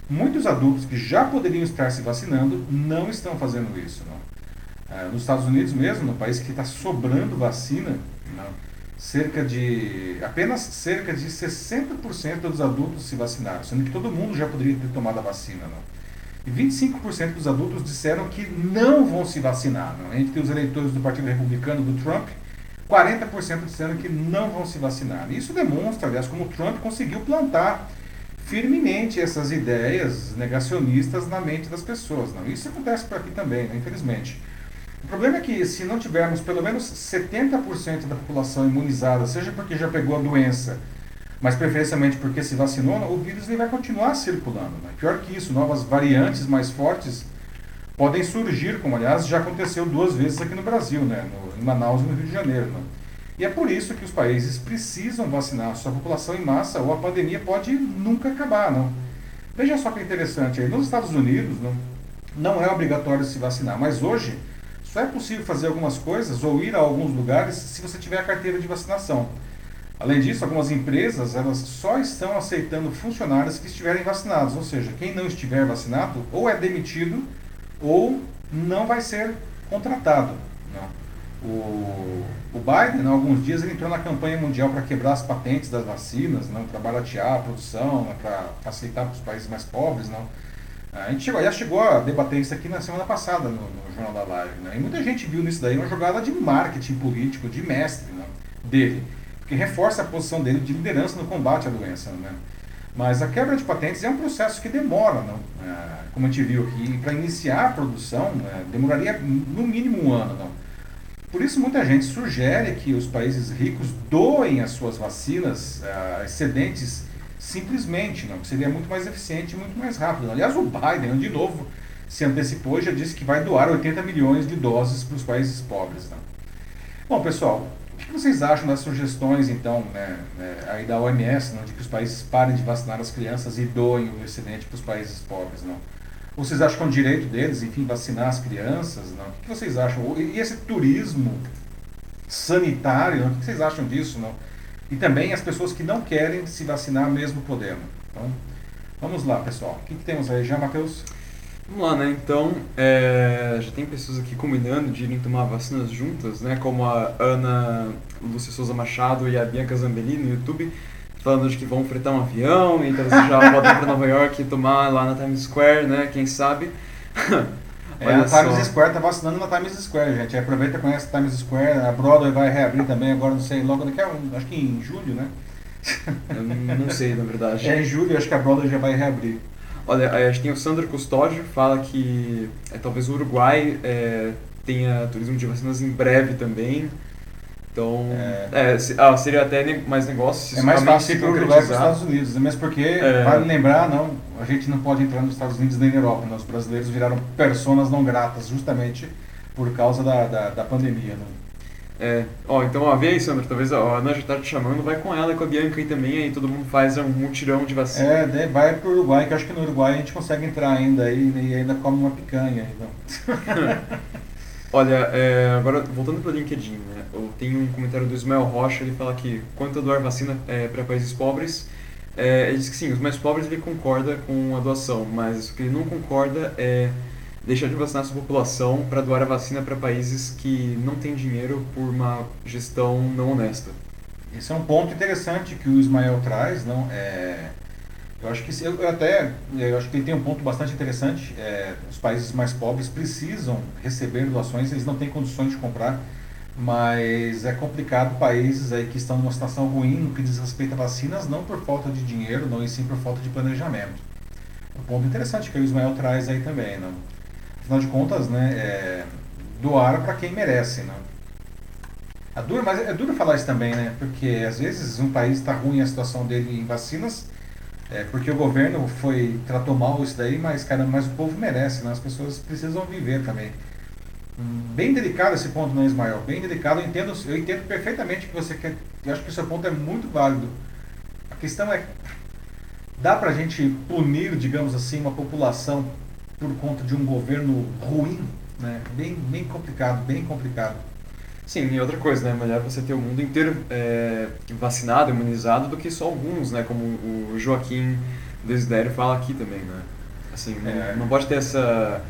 Muitos adultos que já poderiam estar se vacinando não estão fazendo isso. Não? É, nos Estados Unidos mesmo, no país que está sobrando vacina, não? cerca de apenas cerca de 60% dos adultos se vacinaram, sendo que todo mundo já poderia ter tomado a vacina. Não? E 25% dos adultos disseram que não vão se vacinar. Não? Entre os eleitores do Partido Republicano do Trump, 40% disseram que não vão se vacinar. Isso demonstra, aliás, como o Trump conseguiu plantar firmemente essas ideias negacionistas na mente das pessoas. Não? Isso acontece por aqui também, né? infelizmente. O problema é que se não tivermos pelo menos 70% da população imunizada, seja porque já pegou a doença, mas preferencialmente porque se vacinou, o vírus vai continuar circulando. Né? Pior que isso, novas variantes mais fortes podem surgir, como aliás já aconteceu duas vezes aqui no Brasil, né? no, em Manaus e no Rio de Janeiro. Né? E é por isso que os países precisam vacinar sua população em massa ou a pandemia pode nunca acabar, não. Veja só que interessante, aí nos Estados Unidos não, não é obrigatório se vacinar, mas hoje só é possível fazer algumas coisas ou ir a alguns lugares se você tiver a carteira de vacinação. Além disso, algumas empresas elas só estão aceitando funcionários que estiverem vacinados, ou seja, quem não estiver vacinado ou é demitido ou não vai ser contratado. Não. O, o Biden, há alguns dias, ele entrou na campanha mundial para quebrar as patentes das vacinas, não, para baratear a produção, né, para facilitar para os países mais pobres. Não. A gente chegou, já chegou a debater isso aqui na semana passada no, no Jornal da Live. Né, e muita gente viu nisso daí uma jogada de marketing político, de mestre né, dele, que reforça a posição dele de liderança no combate à doença. Né. Mas a quebra de patentes é um processo que demora, não? É, como a gente viu aqui, para iniciar a produção, é, demoraria no mínimo um ano. Não? Por isso, muita gente sugere que os países ricos doem as suas vacinas uh, excedentes simplesmente, não, que seria muito mais eficiente e muito mais rápido. Aliás, o Biden, de novo, se antecipou e já disse que vai doar 80 milhões de doses para os países pobres. Não. Bom, pessoal, que vocês acham das sugestões, então, né, né, aí da OMS, não, de que os países parem de vacinar as crianças e doem o excedente para os países pobres, não? Vocês acham que é um direito deles, enfim, vacinar as crianças, não? O que vocês acham? E esse turismo sanitário, não? o que vocês acham disso, não? E também as pessoas que não querem se vacinar mesmo podendo. Então, vamos lá, pessoal. O que, que temos aí já, Matheus? Vamos lá, né? Então, é, já tem pessoas aqui combinando de irem tomar vacinas juntas, né? Como a Ana Lúcia Souza Machado e a Bianca Zambelli no YouTube, falando de que vão fretar um avião, então você já podem ir para Nova York e tomar lá na Times Square, né? Quem sabe? é, a Times Square tá vacinando na Times Square, gente. Aproveita e conhece a Times Square. A Broadway vai reabrir também, agora não sei, logo daqui a, acho que em julho, né? Eu não sei, na verdade. É em julho, acho que a Broadway já vai reabrir. Olha, a gente tem o Sandro Custódio, fala que é, talvez o Uruguai é, tenha turismo de vacinas em breve também. Então, é. é ah, seria até mais negócio se É mais fácil ir para o Uruguai para os Estados Unidos, né? mesmo porque, é. vale lembrar, não, a gente não pode entrar nos Estados Unidos nem na Europa. Né? Os brasileiros viraram personas não gratas justamente por causa da, da, da pandemia. Né? É, ó, então, ó, vê aí, Sandra, talvez ó, a Ana já tá te chamando, vai com ela com a Bianca aí também, aí todo mundo faz um mutirão de vacina. É, vai pro Uruguai, que acho que no Uruguai a gente consegue entrar ainda aí e ainda come uma picanha. Então. Olha, é, agora voltando pro LinkedIn, né, eu tenho um comentário do Ismael Rocha, ele fala que quanto a doar vacina é, para países pobres, é, ele diz que sim, os mais pobres ele concorda com a doação, mas o que ele não concorda é deixar de vacinar sua população para doar a vacina para países que não têm dinheiro por uma gestão não honesta. Esse é um ponto interessante que o Ismael traz, não é eu acho que eu até eu acho que tem um ponto bastante interessante. É, os países mais pobres precisam receber doações, eles não têm condições de comprar, mas é complicado países aí que estão numa situação ruim no que diz respeito a vacinas, não por falta de dinheiro, não e sim por falta de planejamento. Um ponto interessante que o Ismael traz aí também, não? afinal de contas, né, é, doar para quem merece, né? É duro, mas é duro falar isso também, né? Porque às vezes um país está ruim a situação dele em vacinas, é, porque o governo foi tratou mal isso daí, mas cara, mas o povo merece, né? As pessoas precisam viver também. Bem delicado esse ponto, não, Ismael? Bem delicado. Eu entendo, eu entendo perfeitamente que você quer. Eu acho que o seu ponto é muito válido. A questão é, dá para a gente punir, digamos assim, uma população por conta de um governo ruim, né? Bem, bem complicado, bem complicado. Sim, e outra coisa, né? Melhor você ter o mundo inteiro é, vacinado, imunizado, do que só alguns, né? Como o Joaquim Desidério fala aqui também, né? Assim, é. não, não, pode ter essa,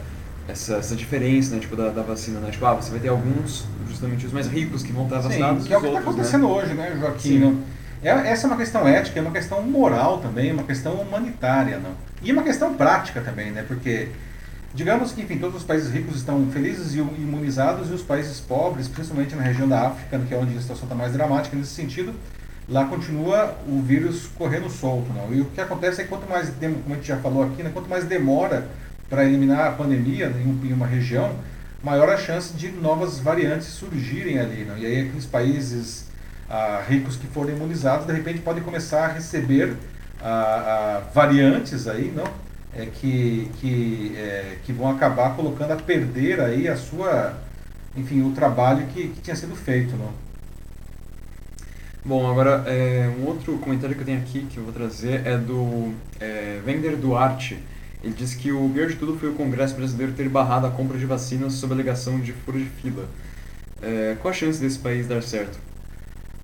essa, essa diferença, né? Tipo, da, da, vacina, né? Tipo, ah, você vai ter alguns, justamente os mais ricos, que vão estar vacinados. Sim, que é o que está acontecendo né? hoje, né, Joaquim? Não? É, essa é uma questão ética, é uma questão moral também, é uma questão humanitária, não? E uma questão prática também, né? Porque, digamos que, enfim, todos os países ricos estão felizes e imunizados e os países pobres, principalmente na região da África, que é onde a situação está mais dramática nesse sentido, lá continua o vírus correndo solto, não? E o que acontece é que quanto mais, como a gente já falou aqui, né? Quanto mais demora para eliminar a pandemia em uma região, maior a chance de novas variantes surgirem ali, não? E aí aqueles países ah, ricos que forem imunizados, de repente podem começar a receber ah, ah, variantes aí, não? É, que, que, é, que vão acabar colocando a perder aí a sua, enfim, o trabalho que, que tinha sido feito, não? Bom, agora é, um outro comentário que eu tenho aqui que eu vou trazer é do é, Vender Duarte. Ele diz que o pior de tudo foi o Congresso Brasileiro ter barrado a compra de vacinas sob alegação de furo de fila. É, qual a chance desse país dar certo?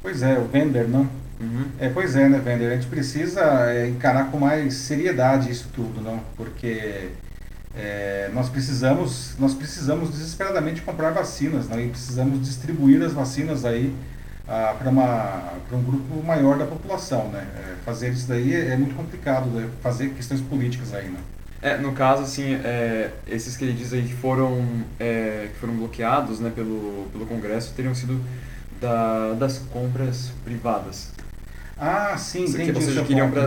Pois é, o Vender, não? Uhum. É, pois é, né, Vender? A gente precisa é, encarar com mais seriedade isso tudo, não? Porque é, nós precisamos nós precisamos desesperadamente comprar vacinas, não? E precisamos distribuir as vacinas aí ah, para um grupo maior da população, né? É, fazer isso daí é, é muito complicado, né? fazer questões políticas aí, né? É, no caso, assim, é, esses que ele diz aí que foram, é, que foram bloqueados né, pelo, pelo Congresso teriam sido da, das compras privadas. Ah, sim, entendi. Ou seja, queriam para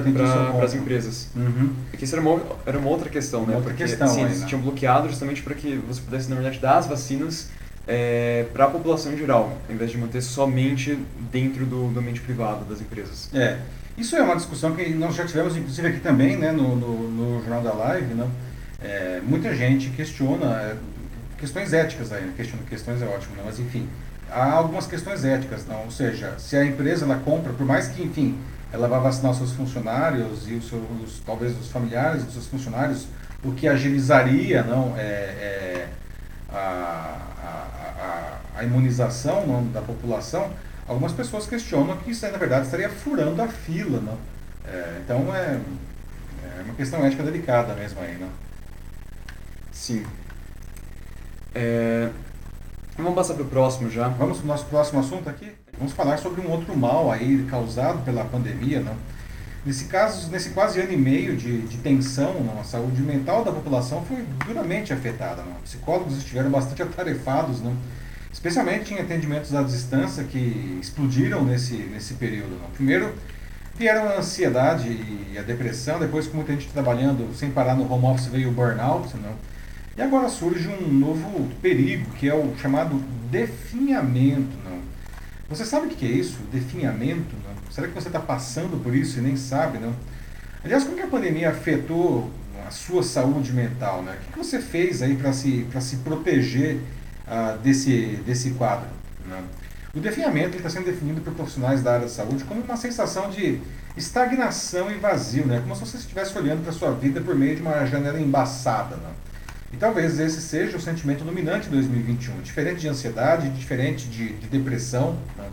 as empresas. Uhum. Porque isso era uma, era uma outra questão, né? outra Porque questão, sim, eles tinham bloqueado justamente para que você pudesse, na verdade, dar as vacinas é, para a população em geral, em vez de manter somente dentro do, do ambiente privado das empresas. É. Isso é uma discussão que nós já tivemos, inclusive, aqui também, né, no, no, no Jornal da Live, né? É, muita gente questiona é, questões éticas aí, né? questiona questões é ótimo, né? mas enfim, há algumas questões éticas, não? Ou seja, se a empresa ela compra, por mais que, enfim, ela vá vacinar os seus funcionários e os seus, talvez os familiares dos seus funcionários, o que agilizaria, não, é, é a, a, a, imunização não, da população, algumas pessoas questionam que isso, na verdade, estaria furando a fila, não? É, então é, é uma questão ética delicada mesmo aí, não? Sim. É, Vamos passar para o próximo já. Vamos para o nosso próximo assunto aqui. Vamos falar sobre um outro mal aí causado pela pandemia, não? Nesse caso, nesse quase ano e meio de, de tensão, não? a saúde mental da população foi duramente afetada. Não? Psicólogos estiveram bastante atarefados, não? especialmente em atendimentos à distância que explodiram nesse, nesse período. Não? Primeiro, vieram a ansiedade e a depressão, depois com muita gente trabalhando sem parar no home office veio o burnout, não? E agora surge um novo perigo, que é o chamado definhamento. Não? Você sabe o que é isso? Definhamento? Não? Será que você está passando por isso e nem sabe? Não? Aliás, como que a pandemia afetou a sua saúde mental? Né? O que você fez aí para se, se proteger uh, desse, desse quadro? O definhamento está sendo definido por profissionais da área da saúde como uma sensação de estagnação e vazio, né? como se você estivesse olhando para a sua vida por meio de uma janela embaçada. Não? E talvez esse seja o sentimento dominante em 2021, diferente de ansiedade, diferente de, de depressão. Né?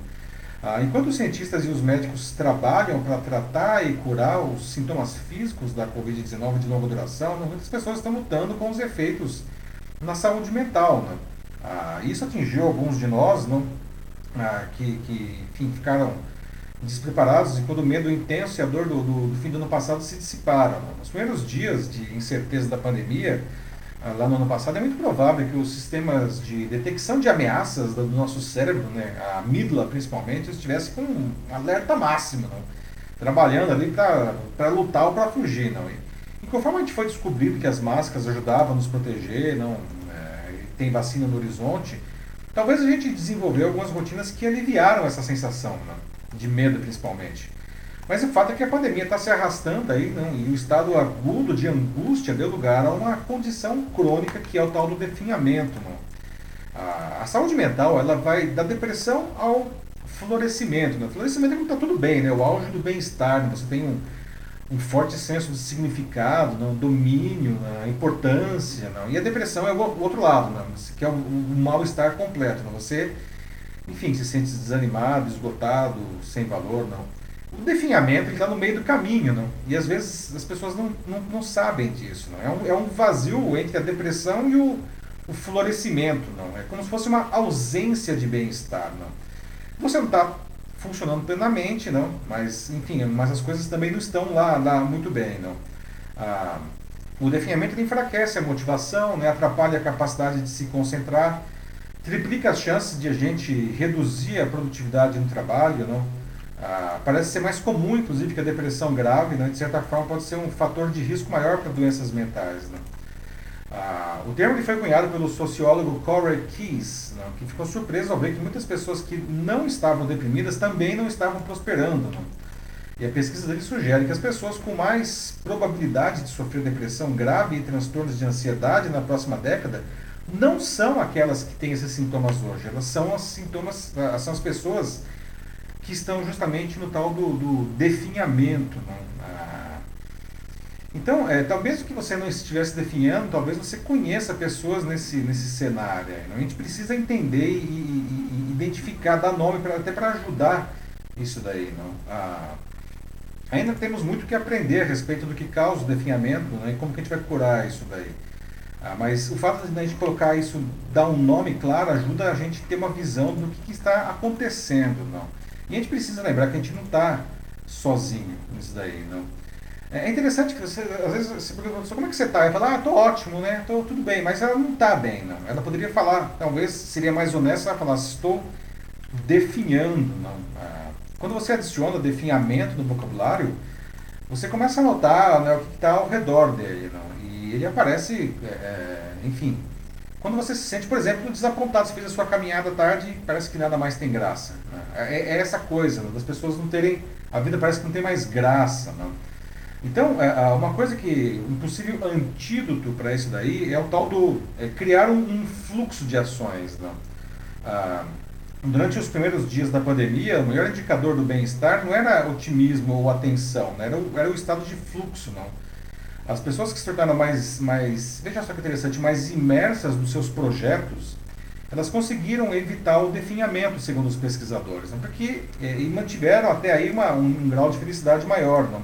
Ah, enquanto os cientistas e os médicos trabalham para tratar e curar os sintomas físicos da Covid-19 de longa duração, né, muitas pessoas estão lutando com os efeitos na saúde mental. Né? Ah, isso atingiu alguns de nós não? Ah, que, que enfim, ficaram despreparados e quando o medo intenso e a dor do, do, do fim do ano passado se dissiparam. Né? Nos primeiros dias de incerteza da pandemia, lá no ano passado, é muito provável que os sistemas de detecção de ameaças do nosso cérebro, né, a amígdala principalmente, estivesse com um alerta máximo, não? trabalhando ali para lutar ou para fugir. Não? E, e, conforme a gente foi descobrindo que as máscaras ajudavam a nos proteger, não, é, tem vacina no horizonte, talvez a gente desenvolveu algumas rotinas que aliviaram essa sensação, não? de medo principalmente. Mas o fato é que a pandemia está se arrastando aí, né? e o estado agudo de angústia deu lugar a uma condição crônica que é o tal do definhamento. Né? A, a, saúde mental ela vai da depressão ao florescimento. Né? Florescimento é quando está tudo bem, né? o auge do bem-estar, né? você tem um, um forte senso de significado, né? um domínio, né? importância. Né? E a depressão é o, o outro lado, né? que é o, o mal-estar completo. Né? Você, enfim, se sente desanimado, esgotado, sem valor. Não? O definhamento está no meio do caminho, não? e às vezes as pessoas não, não, não sabem disso. Não? É, um, é um vazio entre a depressão e o, o florescimento. Não? É como se fosse uma ausência de bem-estar. Não? Você não está funcionando plenamente, não? mas enfim, mas as coisas também não estão lá, lá muito bem. Não? Ah, o definhamento enfraquece a motivação, né? atrapalha a capacidade de se concentrar, triplica as chances de a gente reduzir a produtividade no trabalho, não? Ah, parece ser mais comum, inclusive, que a depressão grave, né, de certa forma, pode ser um fator de risco maior para doenças mentais. Né? Ah, o termo foi cunhado pelo sociólogo Corey Keyes, né, que ficou surpreso ao ver que muitas pessoas que não estavam deprimidas também não estavam prosperando. Né? E a pesquisa dele sugere que as pessoas com mais probabilidade de sofrer depressão grave e transtornos de ansiedade na próxima década não são aquelas que têm esses sintomas hoje. Elas são as sintomas, ah, são as pessoas que estão justamente no tal do, do definhamento. Né? Então, é, talvez que você não estivesse definhando, talvez você conheça pessoas nesse, nesse cenário. Né? A gente precisa entender e, e, e identificar, dar nome pra, até para ajudar isso daí. Não? Ah, ainda temos muito que aprender a respeito do que causa o definhamento né? e como que a gente vai curar isso daí. Ah, mas o fato de a gente colocar isso, dar um nome claro, ajuda a gente a ter uma visão do que, que está acontecendo. Não? E a gente precisa lembrar que a gente não está sozinho nisso daí, não. É, é interessante que você, às vezes, você pergunta, como é que você está? Ela fala, ah, tô ótimo, né? Tô tudo bem, mas ela não está bem, não. Ela poderia falar, talvez seria mais honesta ela falar, estou definhando, não. Ah, quando você adiciona definhamento no vocabulário, você começa a notar né, o que está ao redor dele, não. E ele aparece, é, é, enfim, quando você se sente, por exemplo, desapontado, você fez a sua caminhada tarde e parece que nada mais tem graça. Né? É, é, essa coisa, né? das pessoas não terem. A vida parece que não tem mais graça. Né? Então, é, uma coisa que. Um possível antídoto para isso daí é o tal do. É criar um, um, fluxo de ações. Né? Ah, durante os primeiros dias da pandemia, o melhor indicador do bem-estar não era otimismo ou atenção, né? era, o, era o estado de fluxo, não. As pessoas que se tornaram mais, mais, veja só que interessante, mais imersas nos seus projetos, elas conseguiram evitar o definhamento, segundo os pesquisadores, não? porque é, e mantiveram até aí uma, um, um, grau de felicidade maior. Não?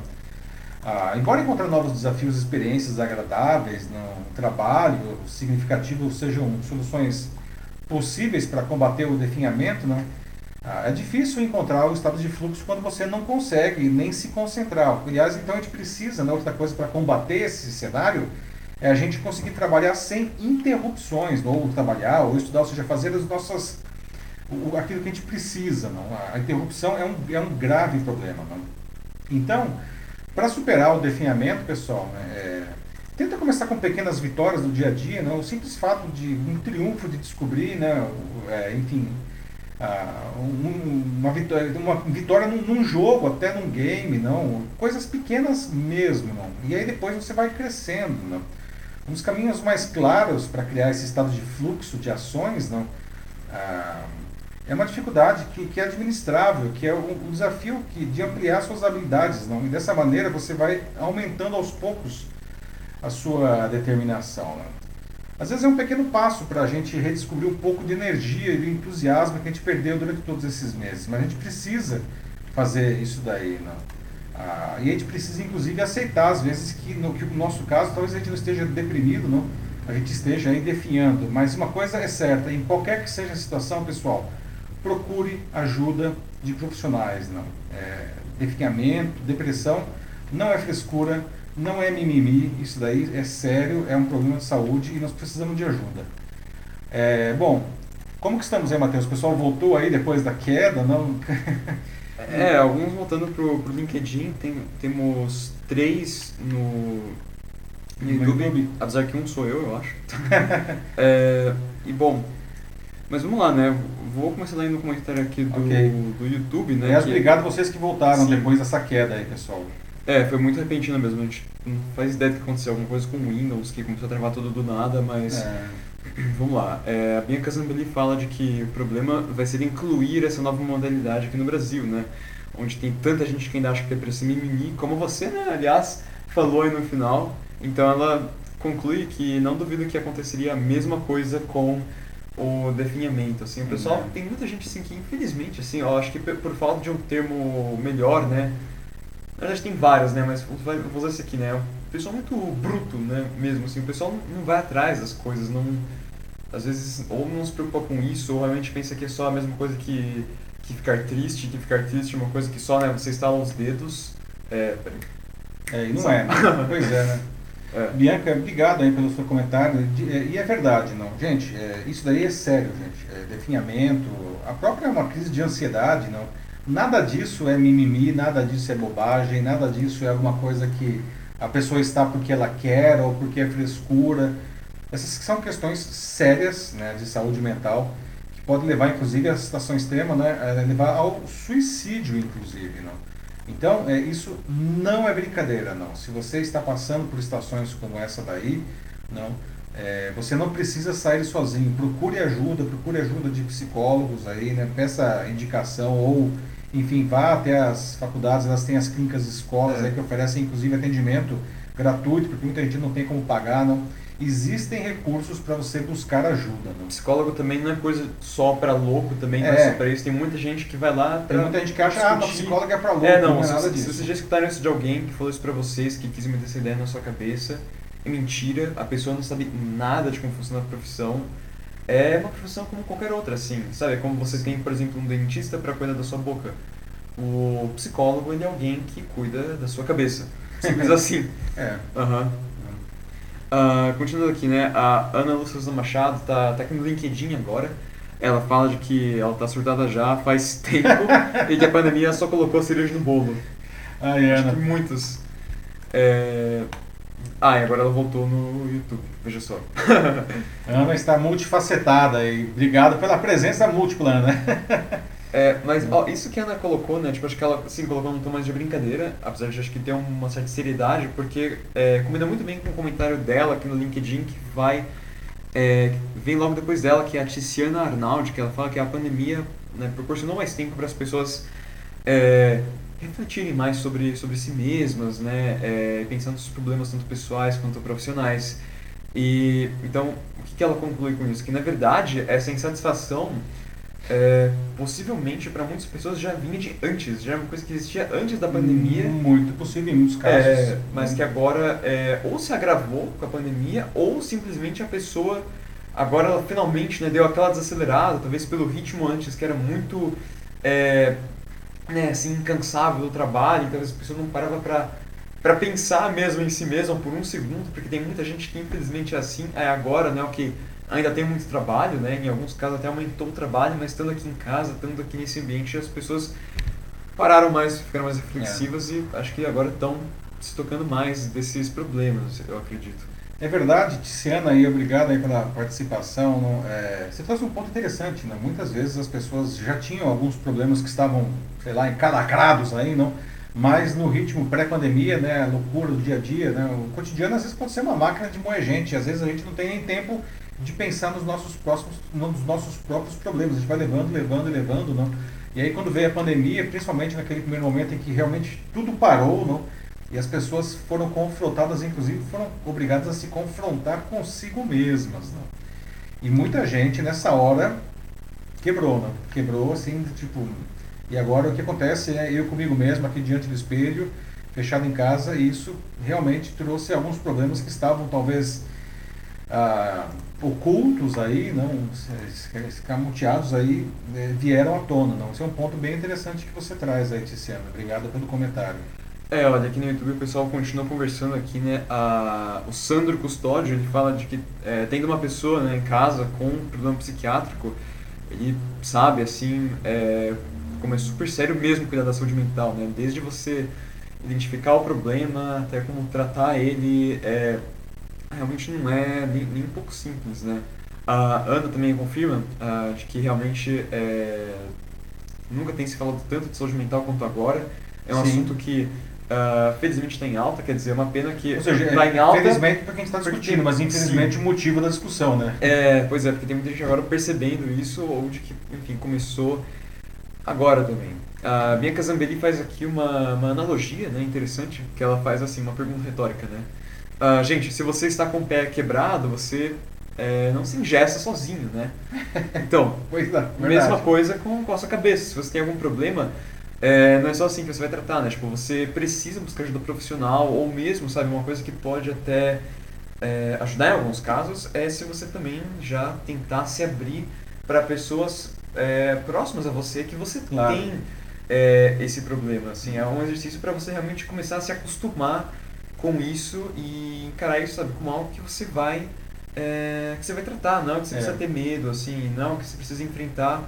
Ah, embora encontrar novos desafios, experiências agradáveis no trabalho significativo sejam soluções possíveis para combater o definhamento, né? É difícil encontrar o estado de fluxo quando você não consegue nem se concentrar. Aliás, então a gente precisa, né, outra coisa para combater esse cenário, é a gente conseguir trabalhar sem interrupções, ou trabalhar, ou estudar, ou seja, fazer as nossas, o, aquilo que a gente precisa. Não? A interrupção é um, é um grave problema. Não? Então, para superar o definhamento, pessoal, né, é, Tenta começar com pequenas vitórias do dia a dia, né? o simples fato de um triunfo de descobrir, né? É, enfim, uh, um, uma vitória, uma vitória num, num, jogo, até num game, não? coisas pequenas mesmo. Não? E aí depois você vai crescendo. Não? Um dos caminhos mais claros para criar esse estado de fluxo de ações não? Uh, é uma dificuldade que, que é administrável, que é um, um desafio que, de ampliar suas habilidades. Não? E dessa maneira você vai aumentando aos poucos a sua determinação. Né? Às vezes é um pequeno passo para a gente redescobrir um pouco de energia e de entusiasmo que a gente perdeu durante todos esses meses, mas a gente precisa fazer isso daí. Né? Ah, e a gente precisa, inclusive, aceitar, às vezes, que no, que no nosso caso, talvez a gente não esteja deprimido, não? a gente esteja aí definhando. Mas uma coisa é certa, em qualquer que seja a situação, pessoal, procure ajuda de profissionais. Não? É, definhamento, depressão, não é frescura, não é mimimi, isso daí é sério, é um problema de saúde e nós precisamos de ajuda. É, bom, como que estamos aí, Matheus? O pessoal voltou aí depois da queda, não? é, alguns voltando pro, pro LinkedIn, tem, temos três no, no YouTube, YouTube, apesar que um sou eu, eu acho. é, e bom, mas vamos lá, né? Vou começar lendo no comentário aqui do, okay. do YouTube, né? Aliás, que... obrigado vocês que voltaram Sim. depois dessa queda aí, pessoal. É, foi muito repentino mesmo. A gente não faz ideia do que aconteceu. Alguma coisa com o Windows que começou a travar tudo do nada, mas. É. Vamos lá. É, a Bianca Zambelli fala de que o problema vai ser incluir essa nova modalidade aqui no Brasil, né? Onde tem tanta gente que ainda acha que é para ser mimimi, como você, né? Aliás, falou aí no final. Então ela conclui que não duvido que aconteceria a mesma coisa com o definhamento, assim. O pessoal, uhum. tem muita gente, assim, que infelizmente, assim, eu acho que por falta de um termo melhor, né? Na verdade tem vários, né? Mas vou usar esse aqui, né? O pessoal muito bruto, né? Mesmo assim, o pessoal não vai atrás das coisas, não... Às vezes, ou não se preocupa com isso, ou realmente pensa que é só a mesma coisa que, que ficar triste, que ficar triste é uma coisa que só, né? Você estala os dedos... É, é não é. pois é, né? É. Bianca, obrigado aí pelo seu comentário. É, e é verdade, não. Gente, é, isso daí é sério, gente. É, definhamento, a própria uma crise de ansiedade, não Nada disso é mimimi, nada disso é bobagem, nada disso é alguma coisa que a pessoa está porque ela quer ou porque é frescura. Essas são questões sérias né, de saúde mental que podem levar, inclusive, a situação extrema, né, levar ao suicídio, inclusive. Não? Então, é, isso não é brincadeira, não. Se você está passando por situações como essa daí, não, é, você não precisa sair sozinho. Procure ajuda, procure ajuda de psicólogos aí, né? Peça indicação ou enfim, vá até as faculdades, elas têm as clínicas escolas é. aí que oferecem inclusive atendimento gratuito, porque muita gente não tem como pagar, não. Existem recursos para você buscar ajuda. Não? Psicólogo também não é coisa só para louco também, é. para isso. Tem muita gente que vai lá Tem muita gente que acha, discutir. ah, psicólogo é para louco, é, não, não é nada se, disso. Se vocês já escutaram isso de alguém que falou isso para vocês, que quis meter essa ideia na sua cabeça, é mentira, a pessoa não sabe nada de como funciona a profissão, é uma profissão como qualquer outra, assim, sabe? É como você tem, por exemplo, um dentista para cuidar da sua boca. O psicólogo, ele é alguém que cuida da sua cabeça. Simples assim. É. Uhum. Uh, continuando aqui, né? A Ana Lúcia Machado tá, tá aqui no LinkedIn agora. Ela fala de que ela tá surtada já faz tempo e que a pandemia só colocou cereja no bolo. Ai, Ana. Acho que muitos. É... Ah, e agora ela voltou no YouTube, veja só. Ana está multifacetada e obrigado pela presença múltipla, né? É, mas ó, isso que a Ana colocou, né? Tipo, acho que ela sim colocou num tom mais de brincadeira, apesar de acho que ter uma certa seriedade, porque é, combina muito bem com o comentário dela aqui no LinkedIn que vai. É, vem logo depois dela, que é a Tiziana Arnaldi, que ela fala que a pandemia né, proporcionou mais tempo para as pessoas é, refletirem mais sobre, sobre si mesmas, né, é, pensando nos problemas tanto pessoais quanto profissionais. E então, o que, que ela conclui com isso? Que na verdade essa insatisfação é, possivelmente para muitas pessoas já vinha de antes, já era uma coisa que existia antes da pandemia. Muito possível em muitos casos. É, mas que agora é, ou se agravou com a pandemia ou simplesmente a pessoa agora ela finalmente né, deu aquela desacelerada, talvez pelo ritmo antes que era muito é, né, assim, incansável o trabalho, então as pessoas não paravam para para pensar mesmo em si mesma por um segundo, porque tem muita gente que infelizmente é assim, é agora, né, o que ainda tem muito trabalho, né? Em alguns casos até aumentou o trabalho, mas estando aqui em casa, estando aqui nesse ambiente, as pessoas pararam mais, ficaram mais reflexivas é. e acho que agora estão se tocando mais desses problemas, eu acredito. É verdade, Tiziana, e obrigado aí pela participação. É, você trouxe um ponto interessante, né? Muitas vezes as pessoas já tinham alguns problemas que estavam, sei lá, encalacrados aí, não? Mas no ritmo pré-pandemia, né, a loucura do dia a dia, né, o cotidiano às vezes pode ser uma máquina de moer gente, às vezes a gente não tem nem tempo de pensar nos nossos próximos, nos nossos próprios problemas. A gente vai levando, levando, levando, não? E aí quando veio a pandemia, principalmente naquele primeiro momento em que realmente tudo parou, não? E as pessoas foram confrontadas, inclusive foram obrigadas a se confrontar consigo mesmas, não? E muita gente nessa hora quebrou, não? Quebrou assim, tipo, e agora o que acontece é eu comigo mesmo aqui diante do espelho, fechado em casa, e isso realmente trouxe alguns problemas que estavam talvez ah, ocultos aí, não, escamoteados aí, né, vieram à tona. Não? Esse é um ponto bem interessante que você traz aí, Tiziana. Obrigado pelo comentário. É, olha, aqui no YouTube o pessoal continua conversando aqui, né? A, o Sandro Custódio, ele fala de que é, tendo uma pessoa né, em casa com um problema psiquiátrico, ele sabe, assim, é, como é super sério mesmo cuidar da saúde mental, né? Desde você identificar o problema até como tratar ele, é, realmente não é nem, nem um pouco simples, né? A Ana também confirma uh, de que realmente é, nunca tem se falado tanto de saúde mental quanto agora. É um Sim. assunto que uh, felizmente está em alta, quer dizer, é uma pena que Ou seja, está em alta. Felizmente porque a gente está discutindo, mas infelizmente sim. o motivo da discussão, né? É, pois é, porque tem muita gente agora percebendo isso ou de que, enfim, começou agora também. A Bianca Zambelli faz aqui uma, uma analogia né, interessante, que ela faz assim, uma pergunta retórica, né? Uh, gente, se você está com o pé quebrado, você é, não se ingessa sozinho, né? Então, pois é, mesma coisa com, com a sua cabeça. Se você tem algum problema, é, não é só assim que você vai tratar, né? Tipo, você precisa buscar ajuda profissional ou mesmo, sabe, uma coisa que pode até é, ajudar em alguns casos é se você também já tentar se abrir para pessoas é, próximas a você que você claro. tem é, esse problema. Assim, é um exercício para você realmente começar a se acostumar com isso e encarar isso, sabe, como algo que você vai é, que você vai tratar, não que você é. precisa ter medo, assim, não que você precisa enfrentar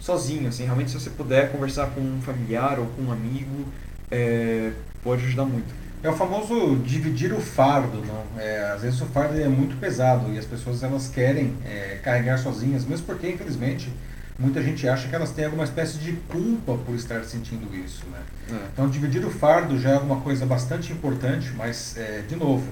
sozinho, assim, realmente se você puder conversar com um familiar ou com um amigo, é, pode ajudar muito. É o famoso dividir o fardo, não? É, às vezes o fardo é muito pesado e as pessoas elas querem é, carregar sozinhas, mesmo porque infelizmente muita gente acha que elas têm alguma espécie de culpa por estar sentindo isso. Né? É. Então, dividir o fardo já é uma coisa bastante importante, mas, é, de novo,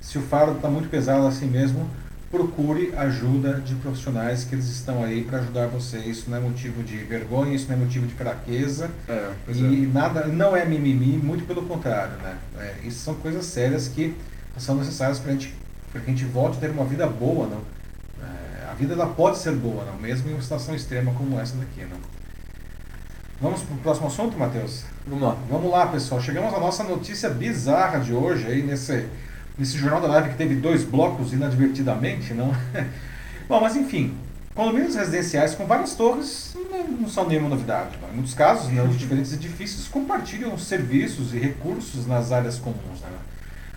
se o fardo está muito pesado assim mesmo, procure ajuda de profissionais que eles estão aí para ajudar você. Isso não é motivo de vergonha, isso não é motivo de fraqueza. É, e é. nada, não é mimimi, muito pelo contrário. Né? É, isso são coisas sérias que são necessárias para que a gente volte a ter uma vida boa. Não? a vida ela pode ser boa, não? mesmo em uma situação extrema como essa daqui. Não? Vamos para o próximo assunto, Matheus? Vamos lá. Vamos lá, pessoal. Chegamos à nossa notícia bizarra de hoje, aí nesse, nesse Jornal da Live que teve dois blocos inadvertidamente, não? Bom, mas enfim, condomínios residenciais com várias torres não são nenhuma novidade. Não? Em muitos casos, né, os diferentes edifícios compartilham serviços e recursos nas áreas comuns. Né?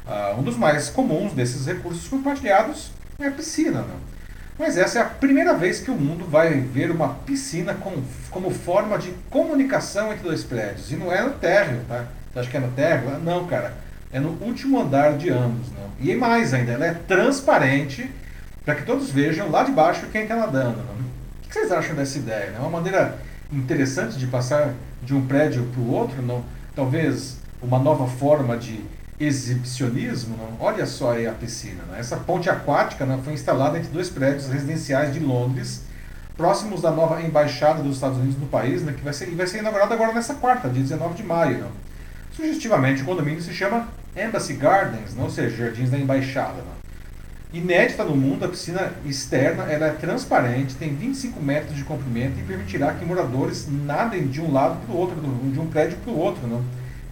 Uh, um dos mais comuns desses recursos compartilhados é a piscina. Não? Mas essa é a primeira vez que o mundo vai ver uma piscina como, como forma de comunicação entre dois prédios. E não é no térreo, tá? Você acha que é no térreo? Não, cara. É no último andar de ambos. Não? E mais ainda, ela é transparente para que todos vejam lá de baixo quem está nadando. Não? O que vocês acham dessa ideia? É uma maneira interessante de passar de um prédio para o outro? Não? Talvez uma nova forma de exibicionismo, não? olha só aí a piscina. Né? Essa ponte aquática né, foi instalada entre dois prédios residenciais de Londres próximos da nova embaixada dos Estados Unidos no país, né, que vai ser, vai ser inaugurada agora nessa quarta, dia 19 de maio. Né. Sugestivamente, o condomínio se chama Embassy Gardens, ou seja, Jardins da Embaixada. Né. Inédita no mundo, a piscina externa ela é transparente, tem 25 metros de comprimento e permitirá que moradores nadem de um lado para o outro, de um prédio para o outro, né?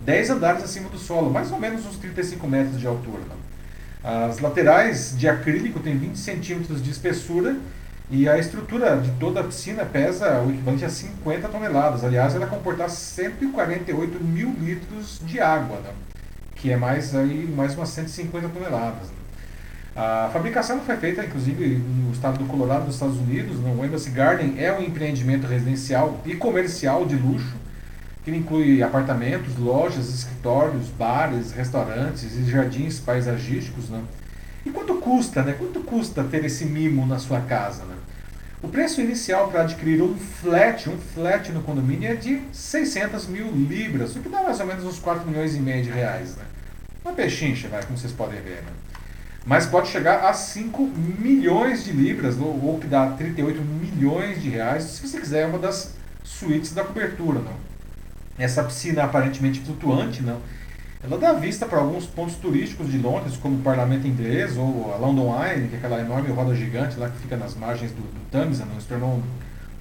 10 andares acima do solo, mais ou menos uns 35 metros de altura. Né? As laterais de acrílico têm 20 centímetros de espessura e a estrutura de toda a piscina pesa o equivalente a 50 toneladas. Aliás, ela comportar 148 mil litros de água, né? que é mais, aí, mais umas 150 toneladas. Né? A fabricação foi feita, inclusive, no estado do Colorado, nos Estados Unidos. Né? Embassy Garden é um empreendimento residencial e comercial de luxo, que inclui apartamentos, lojas, escritórios, bares, restaurantes e jardins paisagísticos. Né? E quanto custa, né? Quanto custa ter esse mimo na sua casa, né? O preço inicial para adquirir um flat, um flat no condomínio é de 600 mil libras, o que dá mais ou menos uns 4 milhões e meio de reais, né? Uma pechincha, vai, como vocês podem ver, né? mas pode chegar a 5 milhões de libras, ou, que dá 38 milhões de reais, se você quiser uma das suítes da cobertura. Não? Essa piscina aparentemente flutuante, não, ela dá vista para alguns pontos turísticos de Londres, como o Parlamento Inglês ou a London Eye, que é aquela enorme roda gigante lá que fica nas margens do, do Tâmisa, não? se tornou um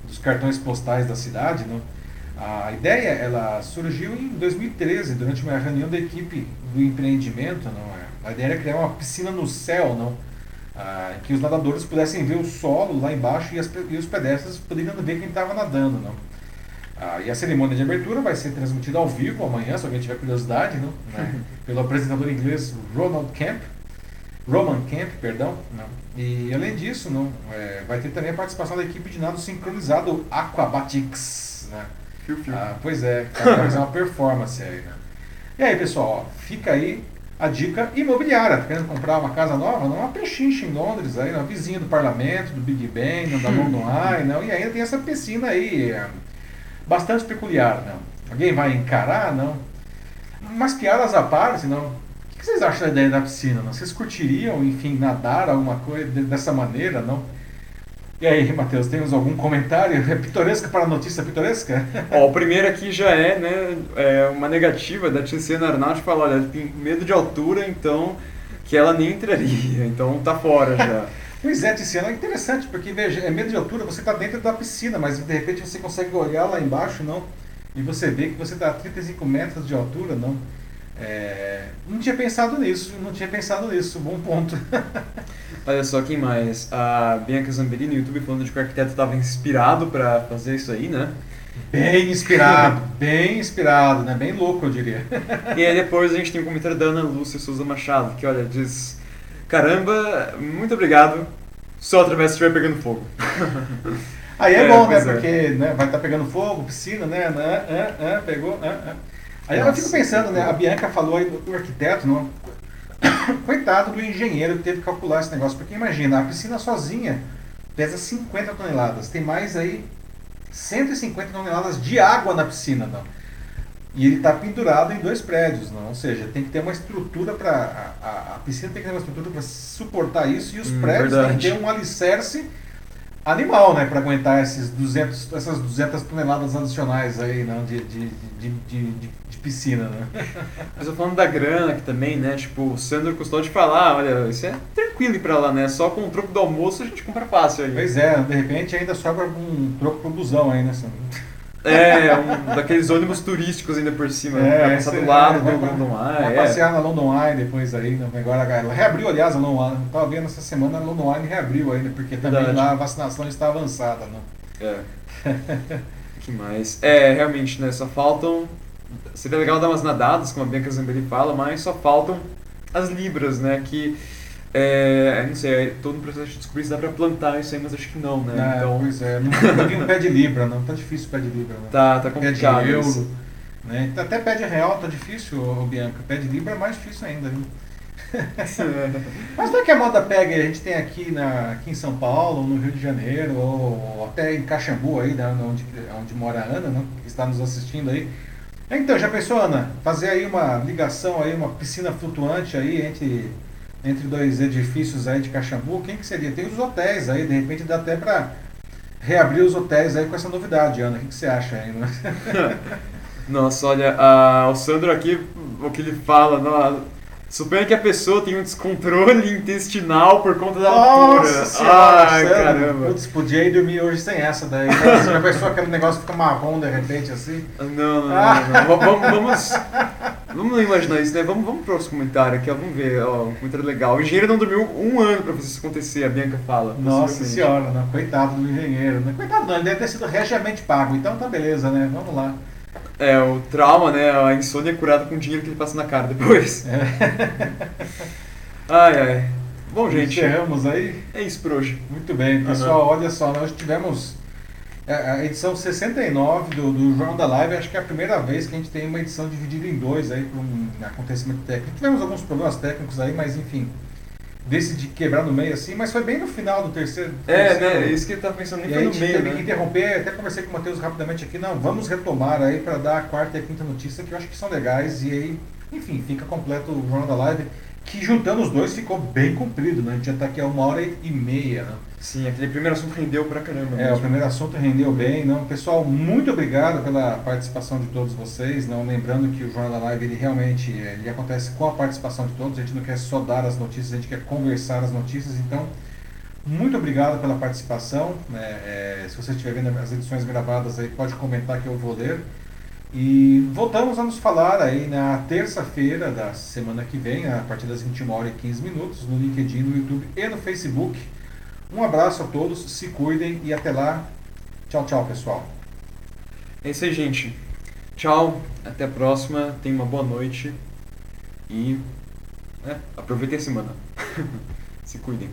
dos cartões postais da cidade. Não? A ideia ela surgiu em 2013, durante uma reunião da equipe do empreendimento. Não? É? A ideia era criar uma piscina no céu, não? Ah, que os nadadores pudessem ver o solo lá embaixo e, as, e os pedestres poderiam ver quem estava nadando, não? Ah, e a cerimônia de abertura vai ser transmitida ao vivo amanhã, se alguém tiver curiosidade, não? Né? pelo apresentador inglês Ronald Camp, Roman Camp, perdão. Não? E além disso, não, é, vai ter também a participação da equipe de nado sincronizado Aquabatics. Né? Ah, pois é, vai fazer uma performance aí. Né? E aí, pessoal, ó, fica aí a dica imobiliária. Tá querendo comprar uma casa nova? Não, uma pechincha em Londres, aí, uma vizinha do parlamento, do Big Ben, da London Eye, não, e ainda tem essa piscina aí, é, bastante peculiar. Não. Alguém vai encarar? Não. Mas piadas à parte, não. O que vocês acham da ideia da piscina? Não? Vocês curtiriam, enfim, nadar alguma coisa dessa maneira? Não? E aí, Matheus, temos algum comentário? É pitoresca para a notícia pitoresca? Ó, o primeiro aqui já é, né, é uma negativa da Tiziana Arnaldi falar, olha, tem medo de altura, então que ela nem entraria, então tá fora já. pois é, Tiziana, é interessante, porque veja, é medo de altura, você está dentro da piscina, mas de repente você consegue olhar lá embaixo, não? E você vê que você está a 35 metros de altura, não? É, não tinha pensado nisso, não tinha pensado nisso, bom ponto. Olha só, quem mais? A Bianca Zambelli no YouTube falando de que o arquiteto estava inspirado para fazer isso aí, né? Bem inspirado, bem inspirado, né? Bem louco, eu diria. E aí depois a gente tem um comentário da Ana Lúcia Souza Machado, que olha, diz... Caramba, muito obrigado, só através se estiver pegando fogo. Aí é, é bom, né? É. Porque né, vai estar tá pegando fogo, piscina, né? né é, é, pegou, Aí Nossa, eu fico pensando, né? A Bianca falou aí do arquiteto, não? Coitado do engenheiro que teve que calcular esse negócio, porque imagina, a piscina sozinha pesa 50 toneladas, tem mais aí 150 toneladas de água na piscina, não? E ele está pendurado em dois prédios, não? Ou seja, tem que ter uma estrutura para a, a, a, piscina tem que ter uma estrutura para suportar isso e os hum, prédios têm que ter um alicerce animal, né, para aguentar esses 200, essas 200 toneladas adicionais aí, não, de, de, de, de, de piscina, né? Mas eu falando da grana aqui também, né, tipo, o Sandro custou de falar, olha, isso é tranquilo ir pra lá, né, só com o troco do almoço a gente compra fácil aí. Pois é, de repente ainda sobra um troco pro busão aí, né, Sandro? É, um, daqueles ônibus turísticos ainda por cima, é, pra passar do lado é, do London Eye. Vai é. passear na London Eye depois aí, né? agora ela reabriu, aliás, a London Eye, tava vendo essa semana a London Eye reabriu ainda, porque também Verdade. lá a vacinação está avançada, né? É. que mais? É, realmente, né, só faltam... Seria legal dar umas nadadas, como a Bianca Zambelli fala, mas só faltam as libras, né, que... É, não sei, é todo o processo de descobrir se dá pra plantar isso aí, mas acho que não, né? É, então... Pois é, não pede Libra, não. Tá difícil o pé de Libra. Né? Tá, tá complicado. Pé de euro, né? Até pé de real tá difícil, ô, Bianca. Pé de Libra é mais difícil ainda, viu? mas não é que a moda pega, a gente tem aqui, na, aqui em São Paulo, no Rio de Janeiro, ou até em Caxambu aí, né, onde, onde mora a Ana, né, que está nos assistindo aí. Então, já pensou, Ana, fazer aí uma ligação aí, uma piscina flutuante aí entre entre dois edifícios aí de Caxambu, quem que seria? Tem os hotéis aí, de repente dá até para reabrir os hotéis aí com essa novidade, Ana. O que, que você acha aí? Né? Nossa, olha, a, o Sandro aqui, o que ele fala, não, suponha que a pessoa tem um descontrole intestinal por conta da altura. Nossa senhora, Ai, sério? caramba. Putz, podia ir dormir hoje sem essa daí. Nossa, já pensou aquele negócio fica marrom de repente assim? Não, não, não, não. Va- Vamos, vamos, vamos imaginar isso, né? Vamos, vamos para os comentários aqui, ó. Vamos ver, ó, um comentário legal. O engenheiro não dormiu um ano pra fazer isso acontecer, a Bianca fala. Nossa senhora, né? coitado do engenheiro. Né? Coitado não, ele deve ter sido regiamente pago, então tá beleza, né? Vamos lá. É, o trauma, né? A insônia é curada com o dinheiro que ele passa na cara depois. Ai, ai. Bom, gente, Encerramos aí. é isso por hoje. Muito bem, pessoal, olha só, nós tivemos é, a edição 69 do, do Jornal da Live, acho que é a primeira vez que a gente tem uma edição dividida em dois aí por um acontecimento técnico. Tivemos alguns problemas técnicos aí, mas enfim, decidi quebrar no meio assim, mas foi bem no final do terceiro. É, terceiro- né? Isso que eu tava pensando, nem E foi no meio, teve que né? interromper, até conversei com o Matheus rapidamente aqui, não, vamos retomar aí para dar a quarta e a quinta notícia que eu acho que são legais e aí, enfim, fica completo o Jornal da Live, que juntando os dois ficou bem comprido, né? A gente já tá aqui a uma hora e meia, né? Sim, aquele primeiro assunto rendeu pra caramba. É, mesmo. o primeiro assunto rendeu bem. Não, pessoal, muito obrigado pela participação de todos vocês. Não lembrando que o Jornal da Live ele realmente é, ele acontece com a participação de todos. A gente não quer só dar as notícias, a gente quer conversar as notícias. Então, muito obrigado pela participação. né, é, se você estiver vendo as edições gravadas aí, pode comentar que eu vou ler. E voltamos a nos falar aí na terça-feira da semana que vem, a partir das 21 horas e 15 minutos, no LinkedIn, no YouTube e no Facebook. Um abraço a todos, se cuidem e até lá. Tchau, tchau, pessoal. É isso aí, gente. Tchau, até a próxima. Tenha uma boa noite. E é, aproveitem a semana. Se cuidem.